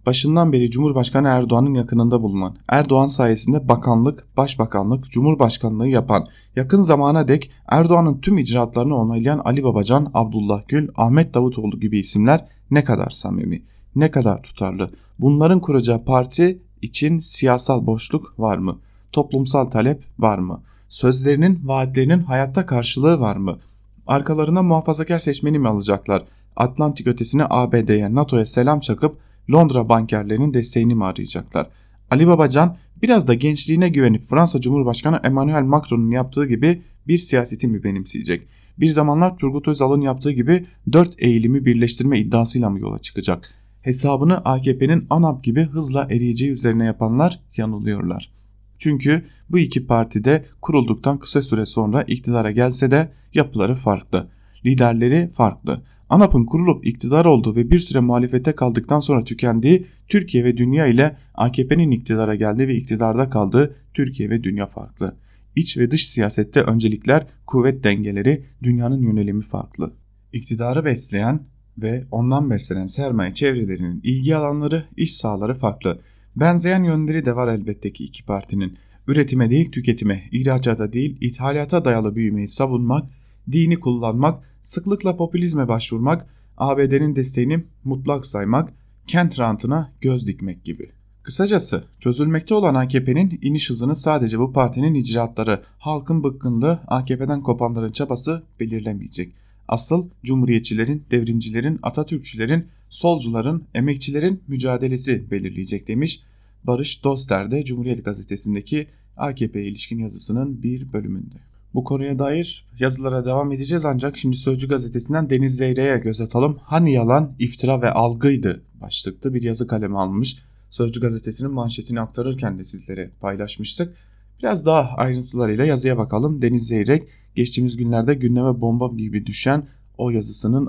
Speaker 2: Başından beri Cumhurbaşkanı Erdoğan'ın yakınında bulunan, Erdoğan sayesinde bakanlık, başbakanlık, cumhurbaşkanlığı yapan, yakın zamana dek Erdoğan'ın tüm icraatlarını onaylayan Ali Babacan, Abdullah Gül, Ahmet Davutoğlu gibi isimler ne kadar samimi, ne kadar tutarlı. Bunların kuracağı parti için siyasal boşluk var mı? Toplumsal talep var mı? Sözlerinin, vaatlerinin hayatta karşılığı var mı? Arkalarına muhafazakar seçmeni mi alacaklar? Atlantik ötesine ABD'ye, NATO'ya selam çakıp Londra bankerlerinin desteğini mi arayacaklar? Ali Babacan biraz da gençliğine güvenip Fransa Cumhurbaşkanı Emmanuel Macron'un yaptığı gibi bir siyaseti mi benimseyecek? Bir zamanlar Turgut Özal'ın yaptığı gibi dört eğilimi birleştirme iddiasıyla mı yola çıkacak? Hesabını AKP'nin ANAP gibi hızla eriyeceği üzerine yapanlar yanılıyorlar. Çünkü bu iki parti de kurulduktan kısa süre sonra iktidara gelse de yapıları farklı. Liderleri farklı. ANAP'ın kurulup iktidar olduğu ve bir süre muhalefete kaldıktan sonra tükendiği Türkiye ve dünya ile AKP'nin iktidara geldiği ve iktidarda kaldığı Türkiye ve dünya farklı. İç ve dış siyasette öncelikler, kuvvet dengeleri, dünyanın yönelimi farklı. İktidarı besleyen ve ondan beslenen sermaye çevrelerinin ilgi alanları, iş sahaları farklı. Benzeyen yönleri de var elbette ki iki partinin. Üretime değil tüketime, ihracata değil ithalata dayalı büyümeyi savunmak, dini kullanmak, sıklıkla popülizme başvurmak, ABD'nin desteğini mutlak saymak, kent rantına göz dikmek gibi. Kısacası çözülmekte olan AKP'nin iniş hızını sadece bu partinin icraatları, halkın bıkkınlığı, AKP'den kopanların çabası belirlemeyecek. Asıl cumhuriyetçilerin, devrimcilerin, Atatürkçülerin, solcuların, emekçilerin mücadelesi belirleyecek demiş Barış Doster de Cumhuriyet Gazetesi'ndeki AKP ilişkin yazısının bir bölümünde. Bu konuya dair yazılara devam edeceğiz ancak şimdi Sözcü gazetesinden Deniz Zeyre'ye göz atalım. Hani yalan, iftira ve algıydı başlıklı bir yazı kalemi almış. Sözcü gazetesinin manşetini aktarırken de sizlere paylaşmıştık. Biraz daha ayrıntılarıyla yazıya bakalım. Deniz Zeyrek geçtiğimiz günlerde gündeme bomba gibi düşen o yazısının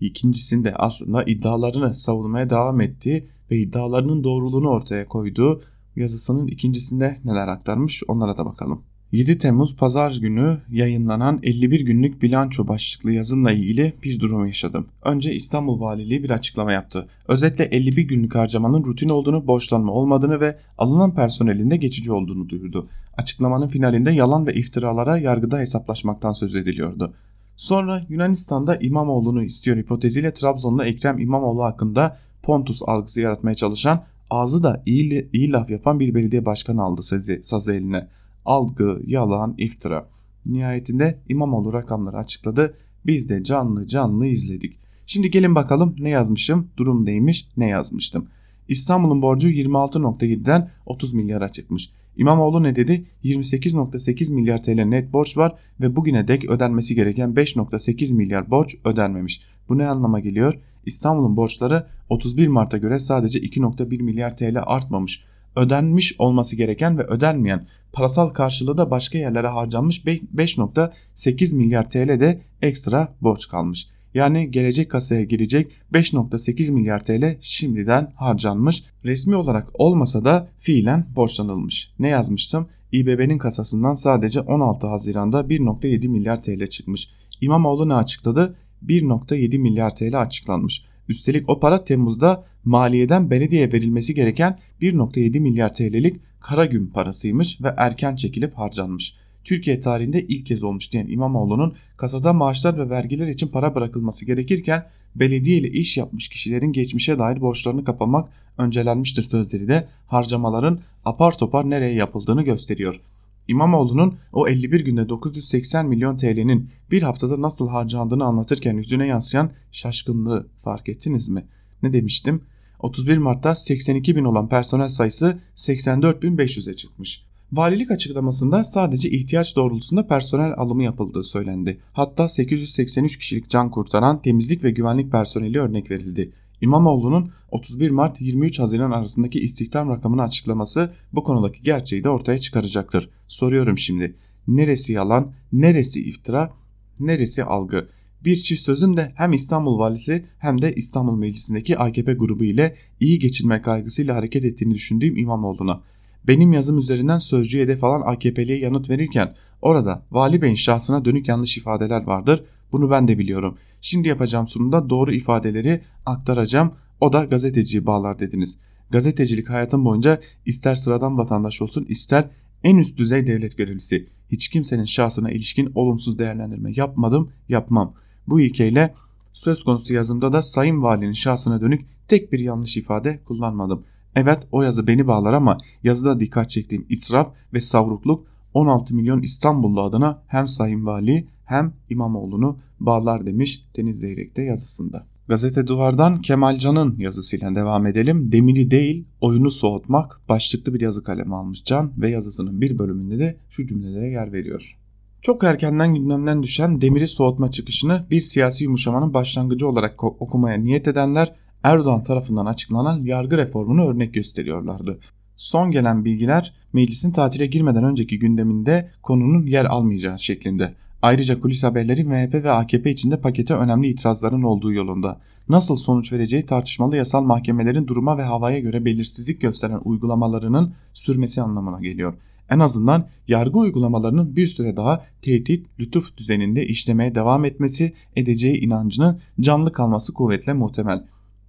Speaker 2: ikincisinde aslında iddialarını savunmaya devam ettiği ve iddialarının doğruluğunu ortaya koyduğu yazısının ikincisinde neler aktarmış onlara da bakalım. 7 Temmuz pazar günü yayınlanan 51 günlük bilanço başlıklı yazımla ilgili bir durum yaşadım. Önce İstanbul Valiliği bir açıklama yaptı. Özetle 51 günlük harcamanın rutin olduğunu, borçlanma olmadığını ve alınan personelin de geçici olduğunu duyurdu. Açıklamanın finalinde yalan ve iftiralara yargıda hesaplaşmaktan söz ediliyordu. Sonra Yunanistan'da İmamoğlu'nu istiyor hipoteziyle Trabzon'da Ekrem İmamoğlu hakkında Pontus algısı yaratmaya çalışan ağzı da iyi, iyi laf yapan bir belediye başkanı aldı sazı, sazı eline algı, yalan, iftira. Nihayetinde İmamoğlu rakamları açıkladı. Biz de canlı canlı izledik. Şimdi gelin bakalım ne yazmışım, durum neymiş, ne yazmıştım. İstanbul'un borcu 26.7'den 30 milyara çıkmış. İmamoğlu ne dedi? 28.8 milyar TL net borç var ve bugüne dek ödenmesi gereken 5.8 milyar borç ödenmemiş. Bu ne anlama geliyor? İstanbul'un borçları 31 Mart'a göre sadece 2.1 milyar TL artmamış ödenmiş olması gereken ve ödenmeyen parasal karşılığı da başka yerlere harcanmış 5.8 milyar TL de ekstra borç kalmış. Yani gelecek kasaya girecek 5.8 milyar TL şimdiden harcanmış. Resmi olarak olmasa da fiilen borçlanılmış. Ne yazmıştım? İBB'nin kasasından sadece 16 Haziran'da 1.7 milyar TL çıkmış. İmamoğlu ne açıkladı? 1.7 milyar TL açıklanmış. Üstelik o para Temmuz'da maliyeden belediyeye verilmesi gereken 1.7 milyar TL'lik kara gün parasıymış ve erken çekilip harcanmış. Türkiye tarihinde ilk kez olmuş diyen İmamoğlu'nun kasada maaşlar ve vergiler için para bırakılması gerekirken belediye ile iş yapmış kişilerin geçmişe dair borçlarını kapamak öncelenmiştir sözleri de harcamaların apar topar nereye yapıldığını gösteriyor. İmamoğlu'nun o 51 günde 980 milyon TL'nin bir haftada nasıl harcandığını anlatırken yüzüne yansıyan şaşkınlığı fark ettiniz mi? Ne demiştim? 31 Mart'ta 82 bin olan personel sayısı 84.500'e çıkmış. Valilik açıklamasında sadece ihtiyaç doğrultusunda personel alımı yapıldığı söylendi. Hatta 883 kişilik can kurtaran temizlik ve güvenlik personeli örnek verildi. İmamoğlu'nun 31 Mart 23 Haziran arasındaki istihdam rakamını açıklaması bu konudaki gerçeği de ortaya çıkaracaktır. Soruyorum şimdi neresi yalan, neresi iftira, neresi algı? Bir çift sözüm de hem İstanbul Valisi hem de İstanbul Meclisi'ndeki AKP grubu ile iyi geçinme kaygısıyla hareket ettiğini düşündüğüm İmamoğlu'na. Benim yazım üzerinden sözcüye de falan AKP'liye yanıt verirken orada Vali Bey'in şahsına dönük yanlış ifadeler vardır. Bunu ben de biliyorum. Şimdi yapacağım sunumda doğru ifadeleri aktaracağım. O da gazeteciyi bağlar dediniz. Gazetecilik hayatım boyunca ister sıradan vatandaş olsun ister en üst düzey devlet görevlisi. Hiç kimsenin şahsına ilişkin olumsuz değerlendirme yapmadım, yapmam. Bu ilkeyle söz konusu yazımda da Sayın Valinin şahsına dönük tek bir yanlış ifade kullanmadım. Evet o yazı beni bağlar ama yazıda dikkat çektiğim israf ve savrukluk 16 milyon İstanbullu adına hem Sayın Vali hem İmamoğlu'nu bağlar demiş Deniz Zeyrek'te yazısında. Gazete Duvar'dan Kemalcan'ın yazısıyla devam edelim. Demiri değil oyunu soğutmak başlıklı bir yazı kalemi almış Can ve yazısının bir bölümünde de şu cümlelere yer veriyor. Çok erkenden gündemden düşen demiri soğutma çıkışını bir siyasi yumuşamanın başlangıcı olarak okumaya niyet edenler Erdoğan tarafından açıklanan yargı reformunu örnek gösteriyorlardı. Son gelen bilgiler meclisin tatile girmeden önceki gündeminde konunun yer almayacağı şeklinde. Ayrıca kulis haberleri MHP ve AKP içinde pakete önemli itirazların olduğu yolunda. Nasıl sonuç vereceği tartışmalı yasal mahkemelerin duruma ve havaya göre belirsizlik gösteren uygulamalarının sürmesi anlamına geliyor. En azından yargı uygulamalarının bir süre daha tehdit, lütuf düzeninde işlemeye devam etmesi edeceği inancının canlı kalması kuvvetle muhtemel.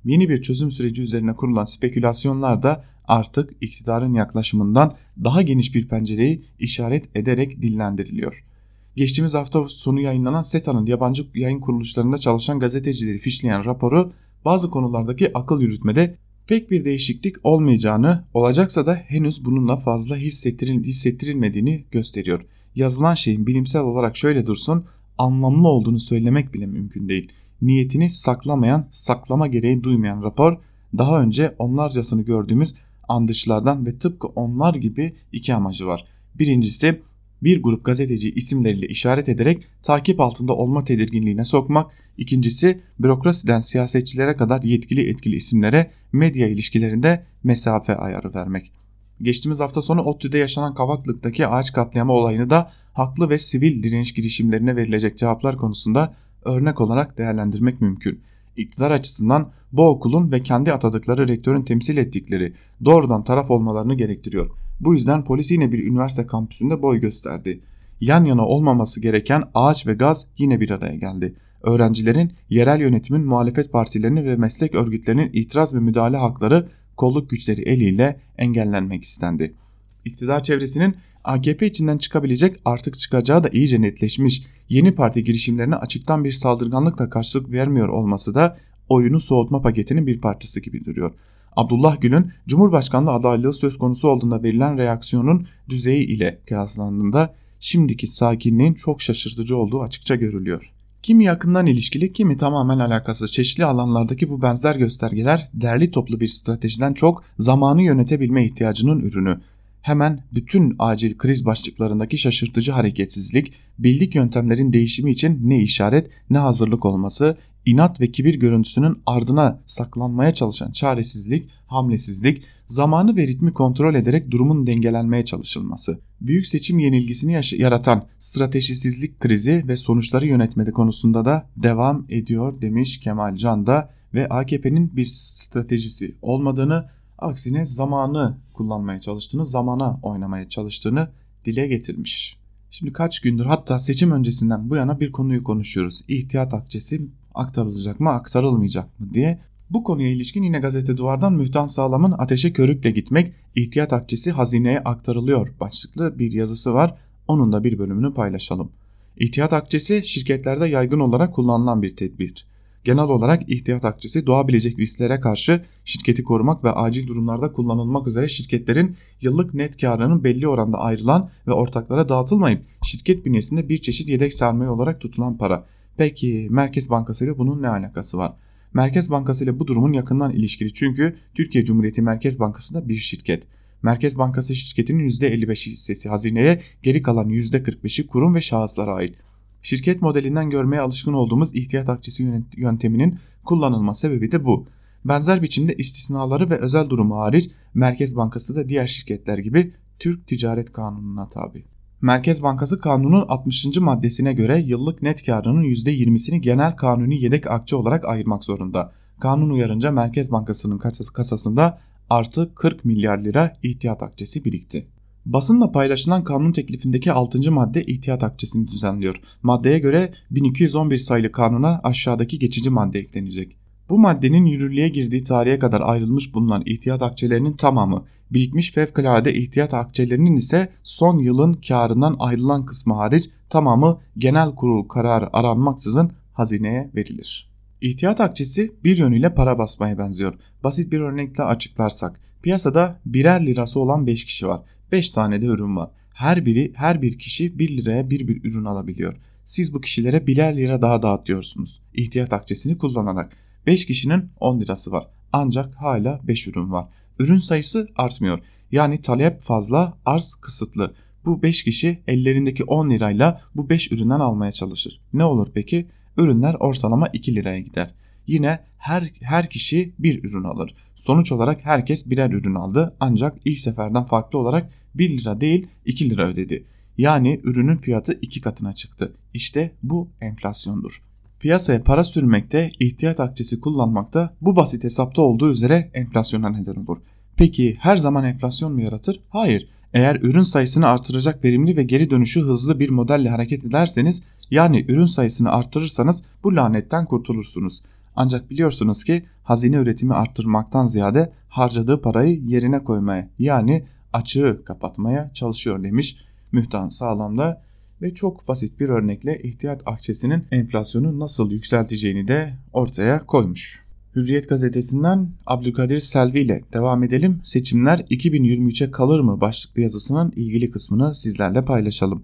Speaker 2: Yeni bir çözüm süreci üzerine kurulan spekülasyonlar da artık iktidarın yaklaşımından daha geniş bir pencereyi işaret ederek dillendiriliyor. Geçtiğimiz hafta sonu yayınlanan SETA'nın yabancı yayın kuruluşlarında çalışan gazetecileri fişleyen raporu bazı konulardaki akıl yürütmede pek bir değişiklik olmayacağını, olacaksa da henüz bununla fazla hissettiril hissettirilmediğini gösteriyor. Yazılan şeyin bilimsel olarak şöyle dursun, anlamlı olduğunu söylemek bile mümkün değil. Niyetini saklamayan, saklama gereği duymayan rapor, daha önce onlarcasını gördüğümüz andışlardan ve tıpkı onlar gibi iki amacı var. Birincisi bir grup gazeteci isimleriyle işaret ederek takip altında olma tedirginliğine sokmak, ikincisi bürokrasiden siyasetçilere kadar yetkili etkili isimlere medya ilişkilerinde mesafe ayarı vermek. Geçtiğimiz hafta sonu ODTÜ'de yaşanan Kavaklık'taki ağaç katliamı olayını da haklı ve sivil direniş girişimlerine verilecek cevaplar konusunda örnek olarak değerlendirmek mümkün. İktidar açısından bu okulun ve kendi atadıkları rektörün temsil ettikleri doğrudan taraf olmalarını gerektiriyor. Bu yüzden polis yine bir üniversite kampüsünde boy gösterdi. Yan yana olmaması gereken ağaç ve gaz yine bir araya geldi. Öğrencilerin, yerel yönetimin, muhalefet partilerinin ve meslek örgütlerinin itiraz ve müdahale hakları kolluk güçleri eliyle engellenmek istendi. İktidar çevresinin AKP içinden çıkabilecek artık çıkacağı da iyice netleşmiş yeni parti girişimlerine açıktan bir saldırganlıkla karşılık vermiyor olması da oyunu soğutma paketinin bir parçası gibi duruyor. Abdullah Gül'ün Cumhurbaşkanlığı adaylığı söz konusu olduğunda verilen reaksiyonun düzeyi ile kıyaslandığında şimdiki sakinliğin çok şaşırtıcı olduğu açıkça görülüyor. Kimi yakından ilişkili kimi tamamen alakasız çeşitli alanlardaki bu benzer göstergeler derli toplu bir stratejiden çok zamanı yönetebilme ihtiyacının ürünü hemen bütün acil kriz başlıklarındaki şaşırtıcı hareketsizlik, bildik yöntemlerin değişimi için ne işaret ne hazırlık olması, inat ve kibir görüntüsünün ardına saklanmaya çalışan çaresizlik, hamlesizlik, zamanı ve ritmi kontrol ederek durumun dengelenmeye çalışılması, büyük seçim yenilgisini yaratan stratejisizlik krizi ve sonuçları yönetmedi konusunda da devam ediyor demiş Kemal Can da ve AKP'nin bir stratejisi olmadığını Aksine zamanı kullanmaya çalıştığını, zamana oynamaya çalıştığını dile getirmiş. Şimdi kaç gündür hatta seçim öncesinden bu yana bir konuyu konuşuyoruz. İhtiyat akçesi aktarılacak mı aktarılmayacak mı diye. Bu konuya ilişkin yine gazete duvardan Mühtan Sağlam'ın ateşe körükle gitmek ihtiyat akçesi hazineye aktarılıyor başlıklı bir yazısı var. Onun da bir bölümünü paylaşalım. İhtiyat akçesi şirketlerde yaygın olarak kullanılan bir tedbir. Genel olarak ihtiyat akçesi doğabilecek risklere karşı şirketi korumak ve acil durumlarda kullanılmak üzere şirketlerin yıllık net karının belli oranda ayrılan ve ortaklara dağıtılmayıp şirket bünyesinde bir çeşit yedek sermaye olarak tutulan para. Peki Merkez Bankası ile bunun ne alakası var? Merkez Bankası ile bu durumun yakından ilişkili çünkü Türkiye Cumhuriyeti Merkez Bankası da bir şirket. Merkez Bankası şirketinin %55 hissesi hazineye, geri kalan %45'i kurum ve şahıslara ait. Şirket modelinden görmeye alışkın olduğumuz ihtiyat akçesi yönteminin kullanılma sebebi de bu. Benzer biçimde istisnaları ve özel durumu hariç Merkez Bankası da diğer şirketler gibi Türk Ticaret Kanunu'na tabi. Merkez Bankası Kanunu'nun 60. maddesine göre yıllık net karının %20'sini genel kanuni yedek akçe olarak ayırmak zorunda. Kanun uyarınca Merkez Bankası'nın kasasında artı 40 milyar lira ihtiyat akçesi birikti. Basınla paylaşılan kanun teklifindeki 6. madde ihtiyat akçesini düzenliyor. Maddeye göre 1211 sayılı kanuna aşağıdaki geçici madde eklenecek. Bu maddenin yürürlüğe girdiği tarihe kadar ayrılmış bulunan ihtiyat akçelerinin tamamı, birikmiş fevkalade ihtiyat akçelerinin ise son yılın karından ayrılan kısmı hariç tamamı genel kurul kararı aranmaksızın hazineye verilir. İhtiyat akçesi bir yönüyle para basmaya benziyor. Basit bir örnekle açıklarsak piyasada birer lirası olan 5 kişi var. 5 tane de ürün var. Her biri her bir kişi 1 liraya bir bir ürün alabiliyor. Siz bu kişilere birer lira daha dağıtıyorsunuz. İhtiyat akçesini kullanarak. 5 kişinin 10 lirası var. Ancak hala 5 ürün var. Ürün sayısı artmıyor. Yani talep fazla, arz kısıtlı. Bu 5 kişi ellerindeki 10 lirayla bu 5 üründen almaya çalışır. Ne olur peki? Ürünler ortalama 2 liraya gider. Yine her, her kişi bir ürün alır. Sonuç olarak herkes birer ürün aldı ancak ilk seferden farklı olarak 1 lira değil 2 lira ödedi. Yani ürünün fiyatı iki katına çıktı. İşte bu enflasyondur. Piyasaya para sürmekte, ihtiyat akçesi kullanmakta bu basit hesapta olduğu üzere enflasyona neden olur. Peki her zaman enflasyon mu yaratır? Hayır. Eğer ürün sayısını artıracak verimli ve geri dönüşü hızlı bir modelle hareket ederseniz yani ürün sayısını artırırsanız bu lanetten kurtulursunuz. Ancak biliyorsunuz ki hazine üretimi arttırmaktan ziyade harcadığı parayı yerine koymaya yani açığı kapatmaya çalışıyor demiş Mühtan Sağlam'da ve çok basit bir örnekle ihtiyat akçesinin enflasyonu nasıl yükselteceğini de ortaya koymuş. Hürriyet gazetesinden Abdülkadir Selvi ile devam edelim. Seçimler 2023'e kalır mı başlıklı yazısının ilgili kısmını sizlerle paylaşalım.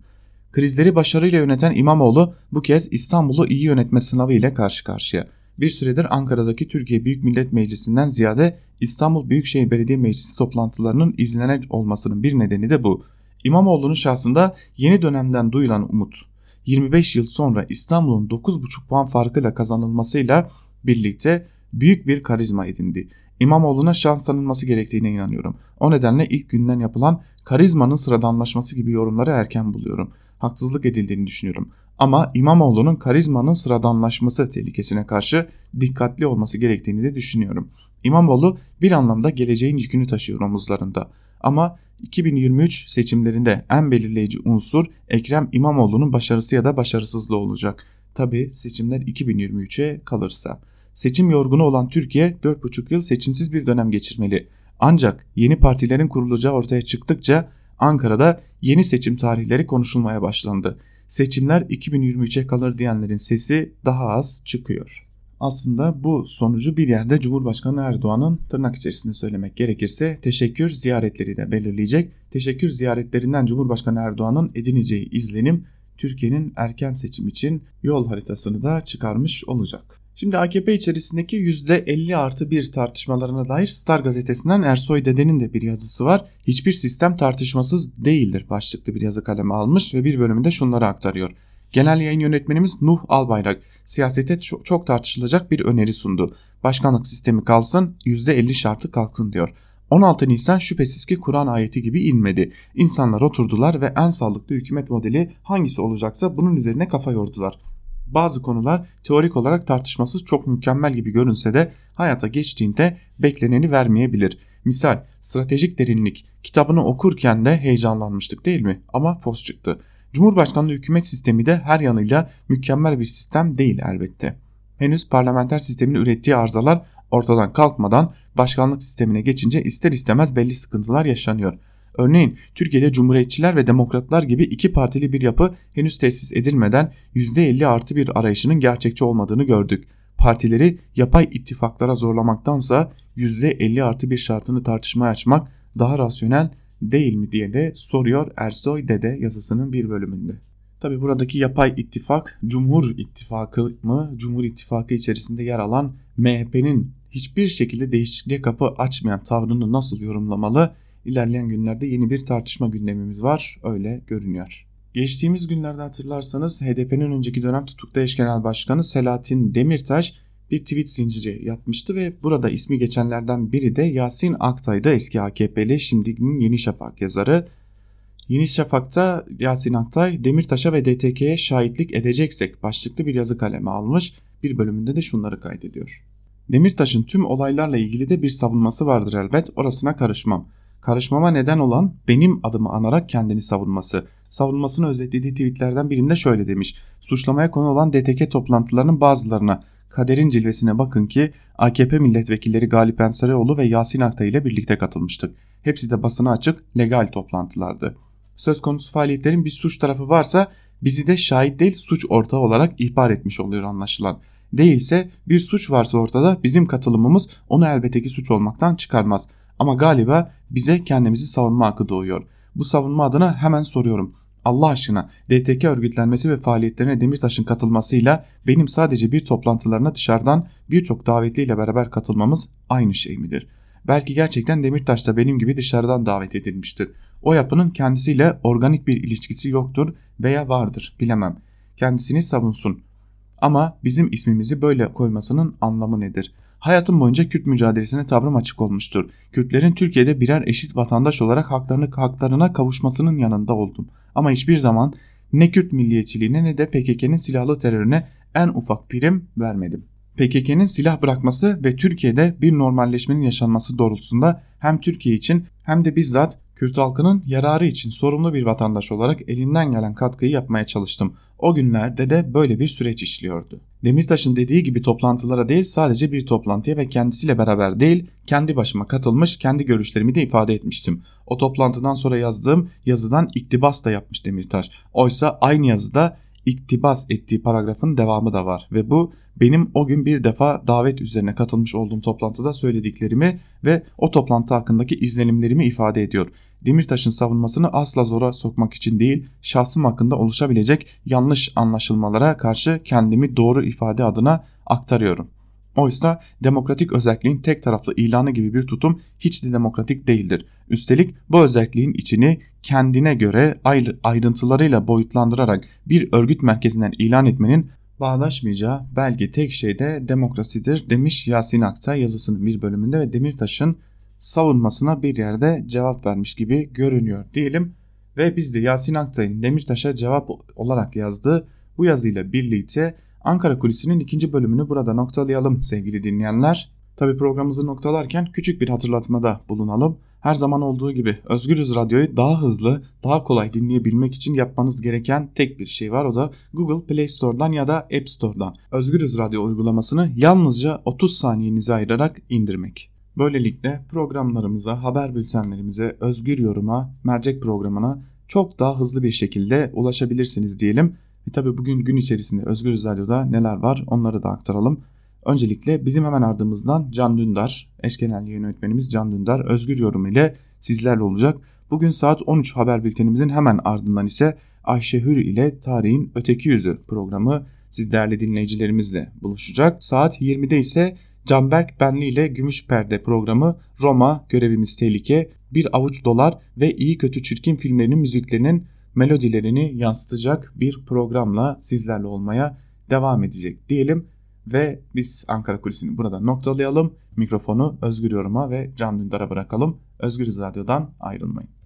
Speaker 2: Krizleri başarıyla yöneten İmamoğlu bu kez İstanbul'u iyi yönetme sınavı ile karşı karşıya. Bir süredir Ankara'daki Türkiye Büyük Millet Meclisi'nden ziyade İstanbul Büyükşehir Belediye Meclisi toplantılarının izlenen olmasının bir nedeni de bu. İmamoğlu'nun şahsında yeni dönemden duyulan umut 25 yıl sonra İstanbul'un 9,5 puan farkıyla kazanılmasıyla birlikte büyük bir karizma edindi. İmamoğlu'na şans tanınması gerektiğine inanıyorum. O nedenle ilk günden yapılan karizmanın sıradanlaşması gibi yorumları erken buluyorum. Haksızlık edildiğini düşünüyorum. Ama İmamoğlu'nun karizmanın sıradanlaşması tehlikesine karşı dikkatli olması gerektiğini de düşünüyorum. İmamoğlu bir anlamda geleceğin yükünü taşıyor omuzlarında. Ama 2023 seçimlerinde en belirleyici unsur Ekrem İmamoğlu'nun başarısı ya da başarısızlığı olacak. Tabi seçimler 2023'e kalırsa. Seçim yorgunu olan Türkiye 4,5 yıl seçimsiz bir dönem geçirmeli. Ancak yeni partilerin kurulacağı ortaya çıktıkça Ankara'da yeni seçim tarihleri konuşulmaya başlandı. Seçimler 2023'e kalır diyenlerin sesi daha az çıkıyor. Aslında bu sonucu bir yerde Cumhurbaşkanı Erdoğan'ın tırnak içerisinde söylemek gerekirse teşekkür ziyaretleri de belirleyecek. Teşekkür ziyaretlerinden Cumhurbaşkanı Erdoğan'ın edineceği izlenim Türkiye'nin erken seçim için yol haritasını da çıkarmış olacak. Şimdi AKP içerisindeki %50 artı bir tartışmalarına dair Star gazetesinden Ersoy Dede'nin de bir yazısı var. Hiçbir sistem tartışmasız değildir başlıklı bir yazı kaleme almış ve bir bölümünde şunları aktarıyor. Genel yayın yönetmenimiz Nuh Albayrak siyasete çok, tartışılacak bir öneri sundu. Başkanlık sistemi kalsın %50 şartı kalksın diyor. 16 Nisan şüphesiz ki Kur'an ayeti gibi inmedi. İnsanlar oturdular ve en sağlıklı hükümet modeli hangisi olacaksa bunun üzerine kafa yordular. Bazı konular teorik olarak tartışmasız çok mükemmel gibi görünse de hayata geçtiğinde bekleneni vermeyebilir. Misal stratejik derinlik kitabını okurken de heyecanlanmıştık değil mi? Ama fos çıktı. Cumhurbaşkanlığı hükümet sistemi de her yanıyla mükemmel bir sistem değil elbette. Henüz parlamenter sistemin ürettiği arızalar ortadan kalkmadan başkanlık sistemine geçince ister istemez belli sıkıntılar yaşanıyor. Örneğin Türkiye'de Cumhuriyetçiler ve Demokratlar gibi iki partili bir yapı henüz tesis edilmeden %50 artı bir arayışının gerçekçi olmadığını gördük. Partileri yapay ittifaklara zorlamaktansa %50 artı bir şartını tartışmaya açmak daha rasyonel değil mi diye de soruyor Ersoy Dede yazısının bir bölümünde. Tabi buradaki yapay ittifak Cumhur İttifakı mı? Cumhur İttifakı içerisinde yer alan MHP'nin hiçbir şekilde değişikliğe kapı açmayan tavrını nasıl yorumlamalı? İlerleyen günlerde yeni bir tartışma gündemimiz var öyle görünüyor. Geçtiğimiz günlerde hatırlarsanız HDP'nin önceki dönem tutuklu eş genel başkanı Selahattin Demirtaş bir tweet zinciri yapmıştı ve burada ismi geçenlerden biri de Yasin Aktay'da eski AKP'li şimdinin Yeni Şafak yazarı. Yeni Şafak'ta Yasin Aktay Demirtaş'a ve DTK'ye şahitlik edeceksek başlıklı bir yazı kaleme almış. Bir bölümünde de şunları kaydediyor. Demirtaş'ın tüm olaylarla ilgili de bir savunması vardır elbet orasına karışmam. Karışmama neden olan benim adımı anarak kendini savunması. Savunmasını özetlediği tweetlerden birinde şöyle demiş. Suçlamaya konu olan DTK toplantılarının bazılarına kaderin cilvesine bakın ki AKP milletvekilleri Galip Ensarioğlu ve Yasin Aktay ile birlikte katılmıştık. Hepsi de basına açık legal toplantılardı. Söz konusu faaliyetlerin bir suç tarafı varsa bizi de şahit değil suç ortağı olarak ihbar etmiş oluyor anlaşılan. Değilse bir suç varsa ortada bizim katılımımız onu elbette ki suç olmaktan çıkarmaz. Ama galiba bize kendimizi savunma hakkı doğuyor. Bu savunma adına hemen soruyorum. Allah aşkına DTK örgütlenmesi ve faaliyetlerine Demirtaş'ın katılmasıyla benim sadece bir toplantılarına dışarıdan birçok davetliyle beraber katılmamız aynı şey midir? Belki gerçekten Demirtaş da benim gibi dışarıdan davet edilmiştir. O yapının kendisiyle organik bir ilişkisi yoktur veya vardır bilemem. Kendisini savunsun. Ama bizim ismimizi böyle koymasının anlamı nedir? Hayatım boyunca Kürt mücadelesine tavrım açık olmuştur. Kürtlerin Türkiye'de birer eşit vatandaş olarak haklarını haklarına kavuşmasının yanında oldum. Ama hiçbir zaman ne Kürt milliyetçiliğine ne de PKK'nın silahlı terörüne en ufak prim vermedim. PKK'nın silah bırakması ve Türkiye'de bir normalleşmenin yaşanması doğrultusunda hem Türkiye için hem de bizzat Kürt halkının yararı için sorumlu bir vatandaş olarak elimden gelen katkıyı yapmaya çalıştım. O günlerde de böyle bir süreç işliyordu. Demirtaş'ın dediği gibi toplantılara değil sadece bir toplantıya ve kendisiyle beraber değil kendi başıma katılmış kendi görüşlerimi de ifade etmiştim. O toplantıdan sonra yazdığım yazıdan iktibas da yapmış Demirtaş. Oysa aynı yazıda iktibas ettiği paragrafın devamı da var ve bu benim o gün bir defa davet üzerine katılmış olduğum toplantıda söylediklerimi ve o toplantı hakkındaki izlenimlerimi ifade ediyor. Demirtaş'ın savunmasını asla zora sokmak için değil, şahsım hakkında oluşabilecek yanlış anlaşılmalara karşı kendimi doğru ifade adına aktarıyorum. Oysa demokratik özelliğin tek taraflı ilanı gibi bir tutum hiç de demokratik değildir. Üstelik bu özelliğin içini kendine göre ayrıntılarıyla boyutlandırarak bir örgüt merkezinden ilan etmenin bağdaşmayacağı belki tek şey de demokrasidir demiş Yasin Akta yazısının bir bölümünde ve Demirtaş'ın savunmasına bir yerde cevap vermiş gibi görünüyor diyelim. Ve biz de Yasin Aktay'ın Demirtaş'a cevap olarak yazdığı bu yazıyla birlikte Ankara Kulisi'nin ikinci bölümünü burada noktalayalım sevgili dinleyenler. Tabi programımızı noktalarken küçük bir hatırlatmada bulunalım. Her zaman olduğu gibi Özgürüz Radyo'yu daha hızlı, daha kolay dinleyebilmek için yapmanız gereken tek bir şey var. O da Google Play Store'dan ya da App Store'dan Özgürüz Radyo uygulamasını yalnızca 30 saniyenizi ayırarak indirmek. Böylelikle programlarımıza, haber bültenlerimize, özgür yoruma, mercek programına çok daha hızlı bir şekilde ulaşabilirsiniz diyelim. E tabi bugün gün içerisinde Özgür Radyo'da neler var onları da aktaralım. Öncelikle bizim hemen ardımızdan Can Dündar, eş genel yönetmenimiz Can Dündar özgür yorum ile sizlerle olacak. Bugün saat 13 haber bültenimizin hemen ardından ise Ayşe Hür ile Tarihin Öteki Yüzü programı siz değerli dinleyicilerimizle buluşacak. Saat 20'de ise Canberk Benli ile Gümüş Perde programı Roma, Görevimiz Tehlike, Bir Avuç Dolar ve İyi Kötü Çirkin filmlerinin müziklerinin melodilerini yansıtacak bir programla sizlerle olmaya devam edecek diyelim. Ve biz Ankara Kulisi'ni burada noktalayalım. Mikrofonu Özgür Yorum'a ve Can Dündar'a bırakalım. Özgür Radyo'dan ayrılmayın.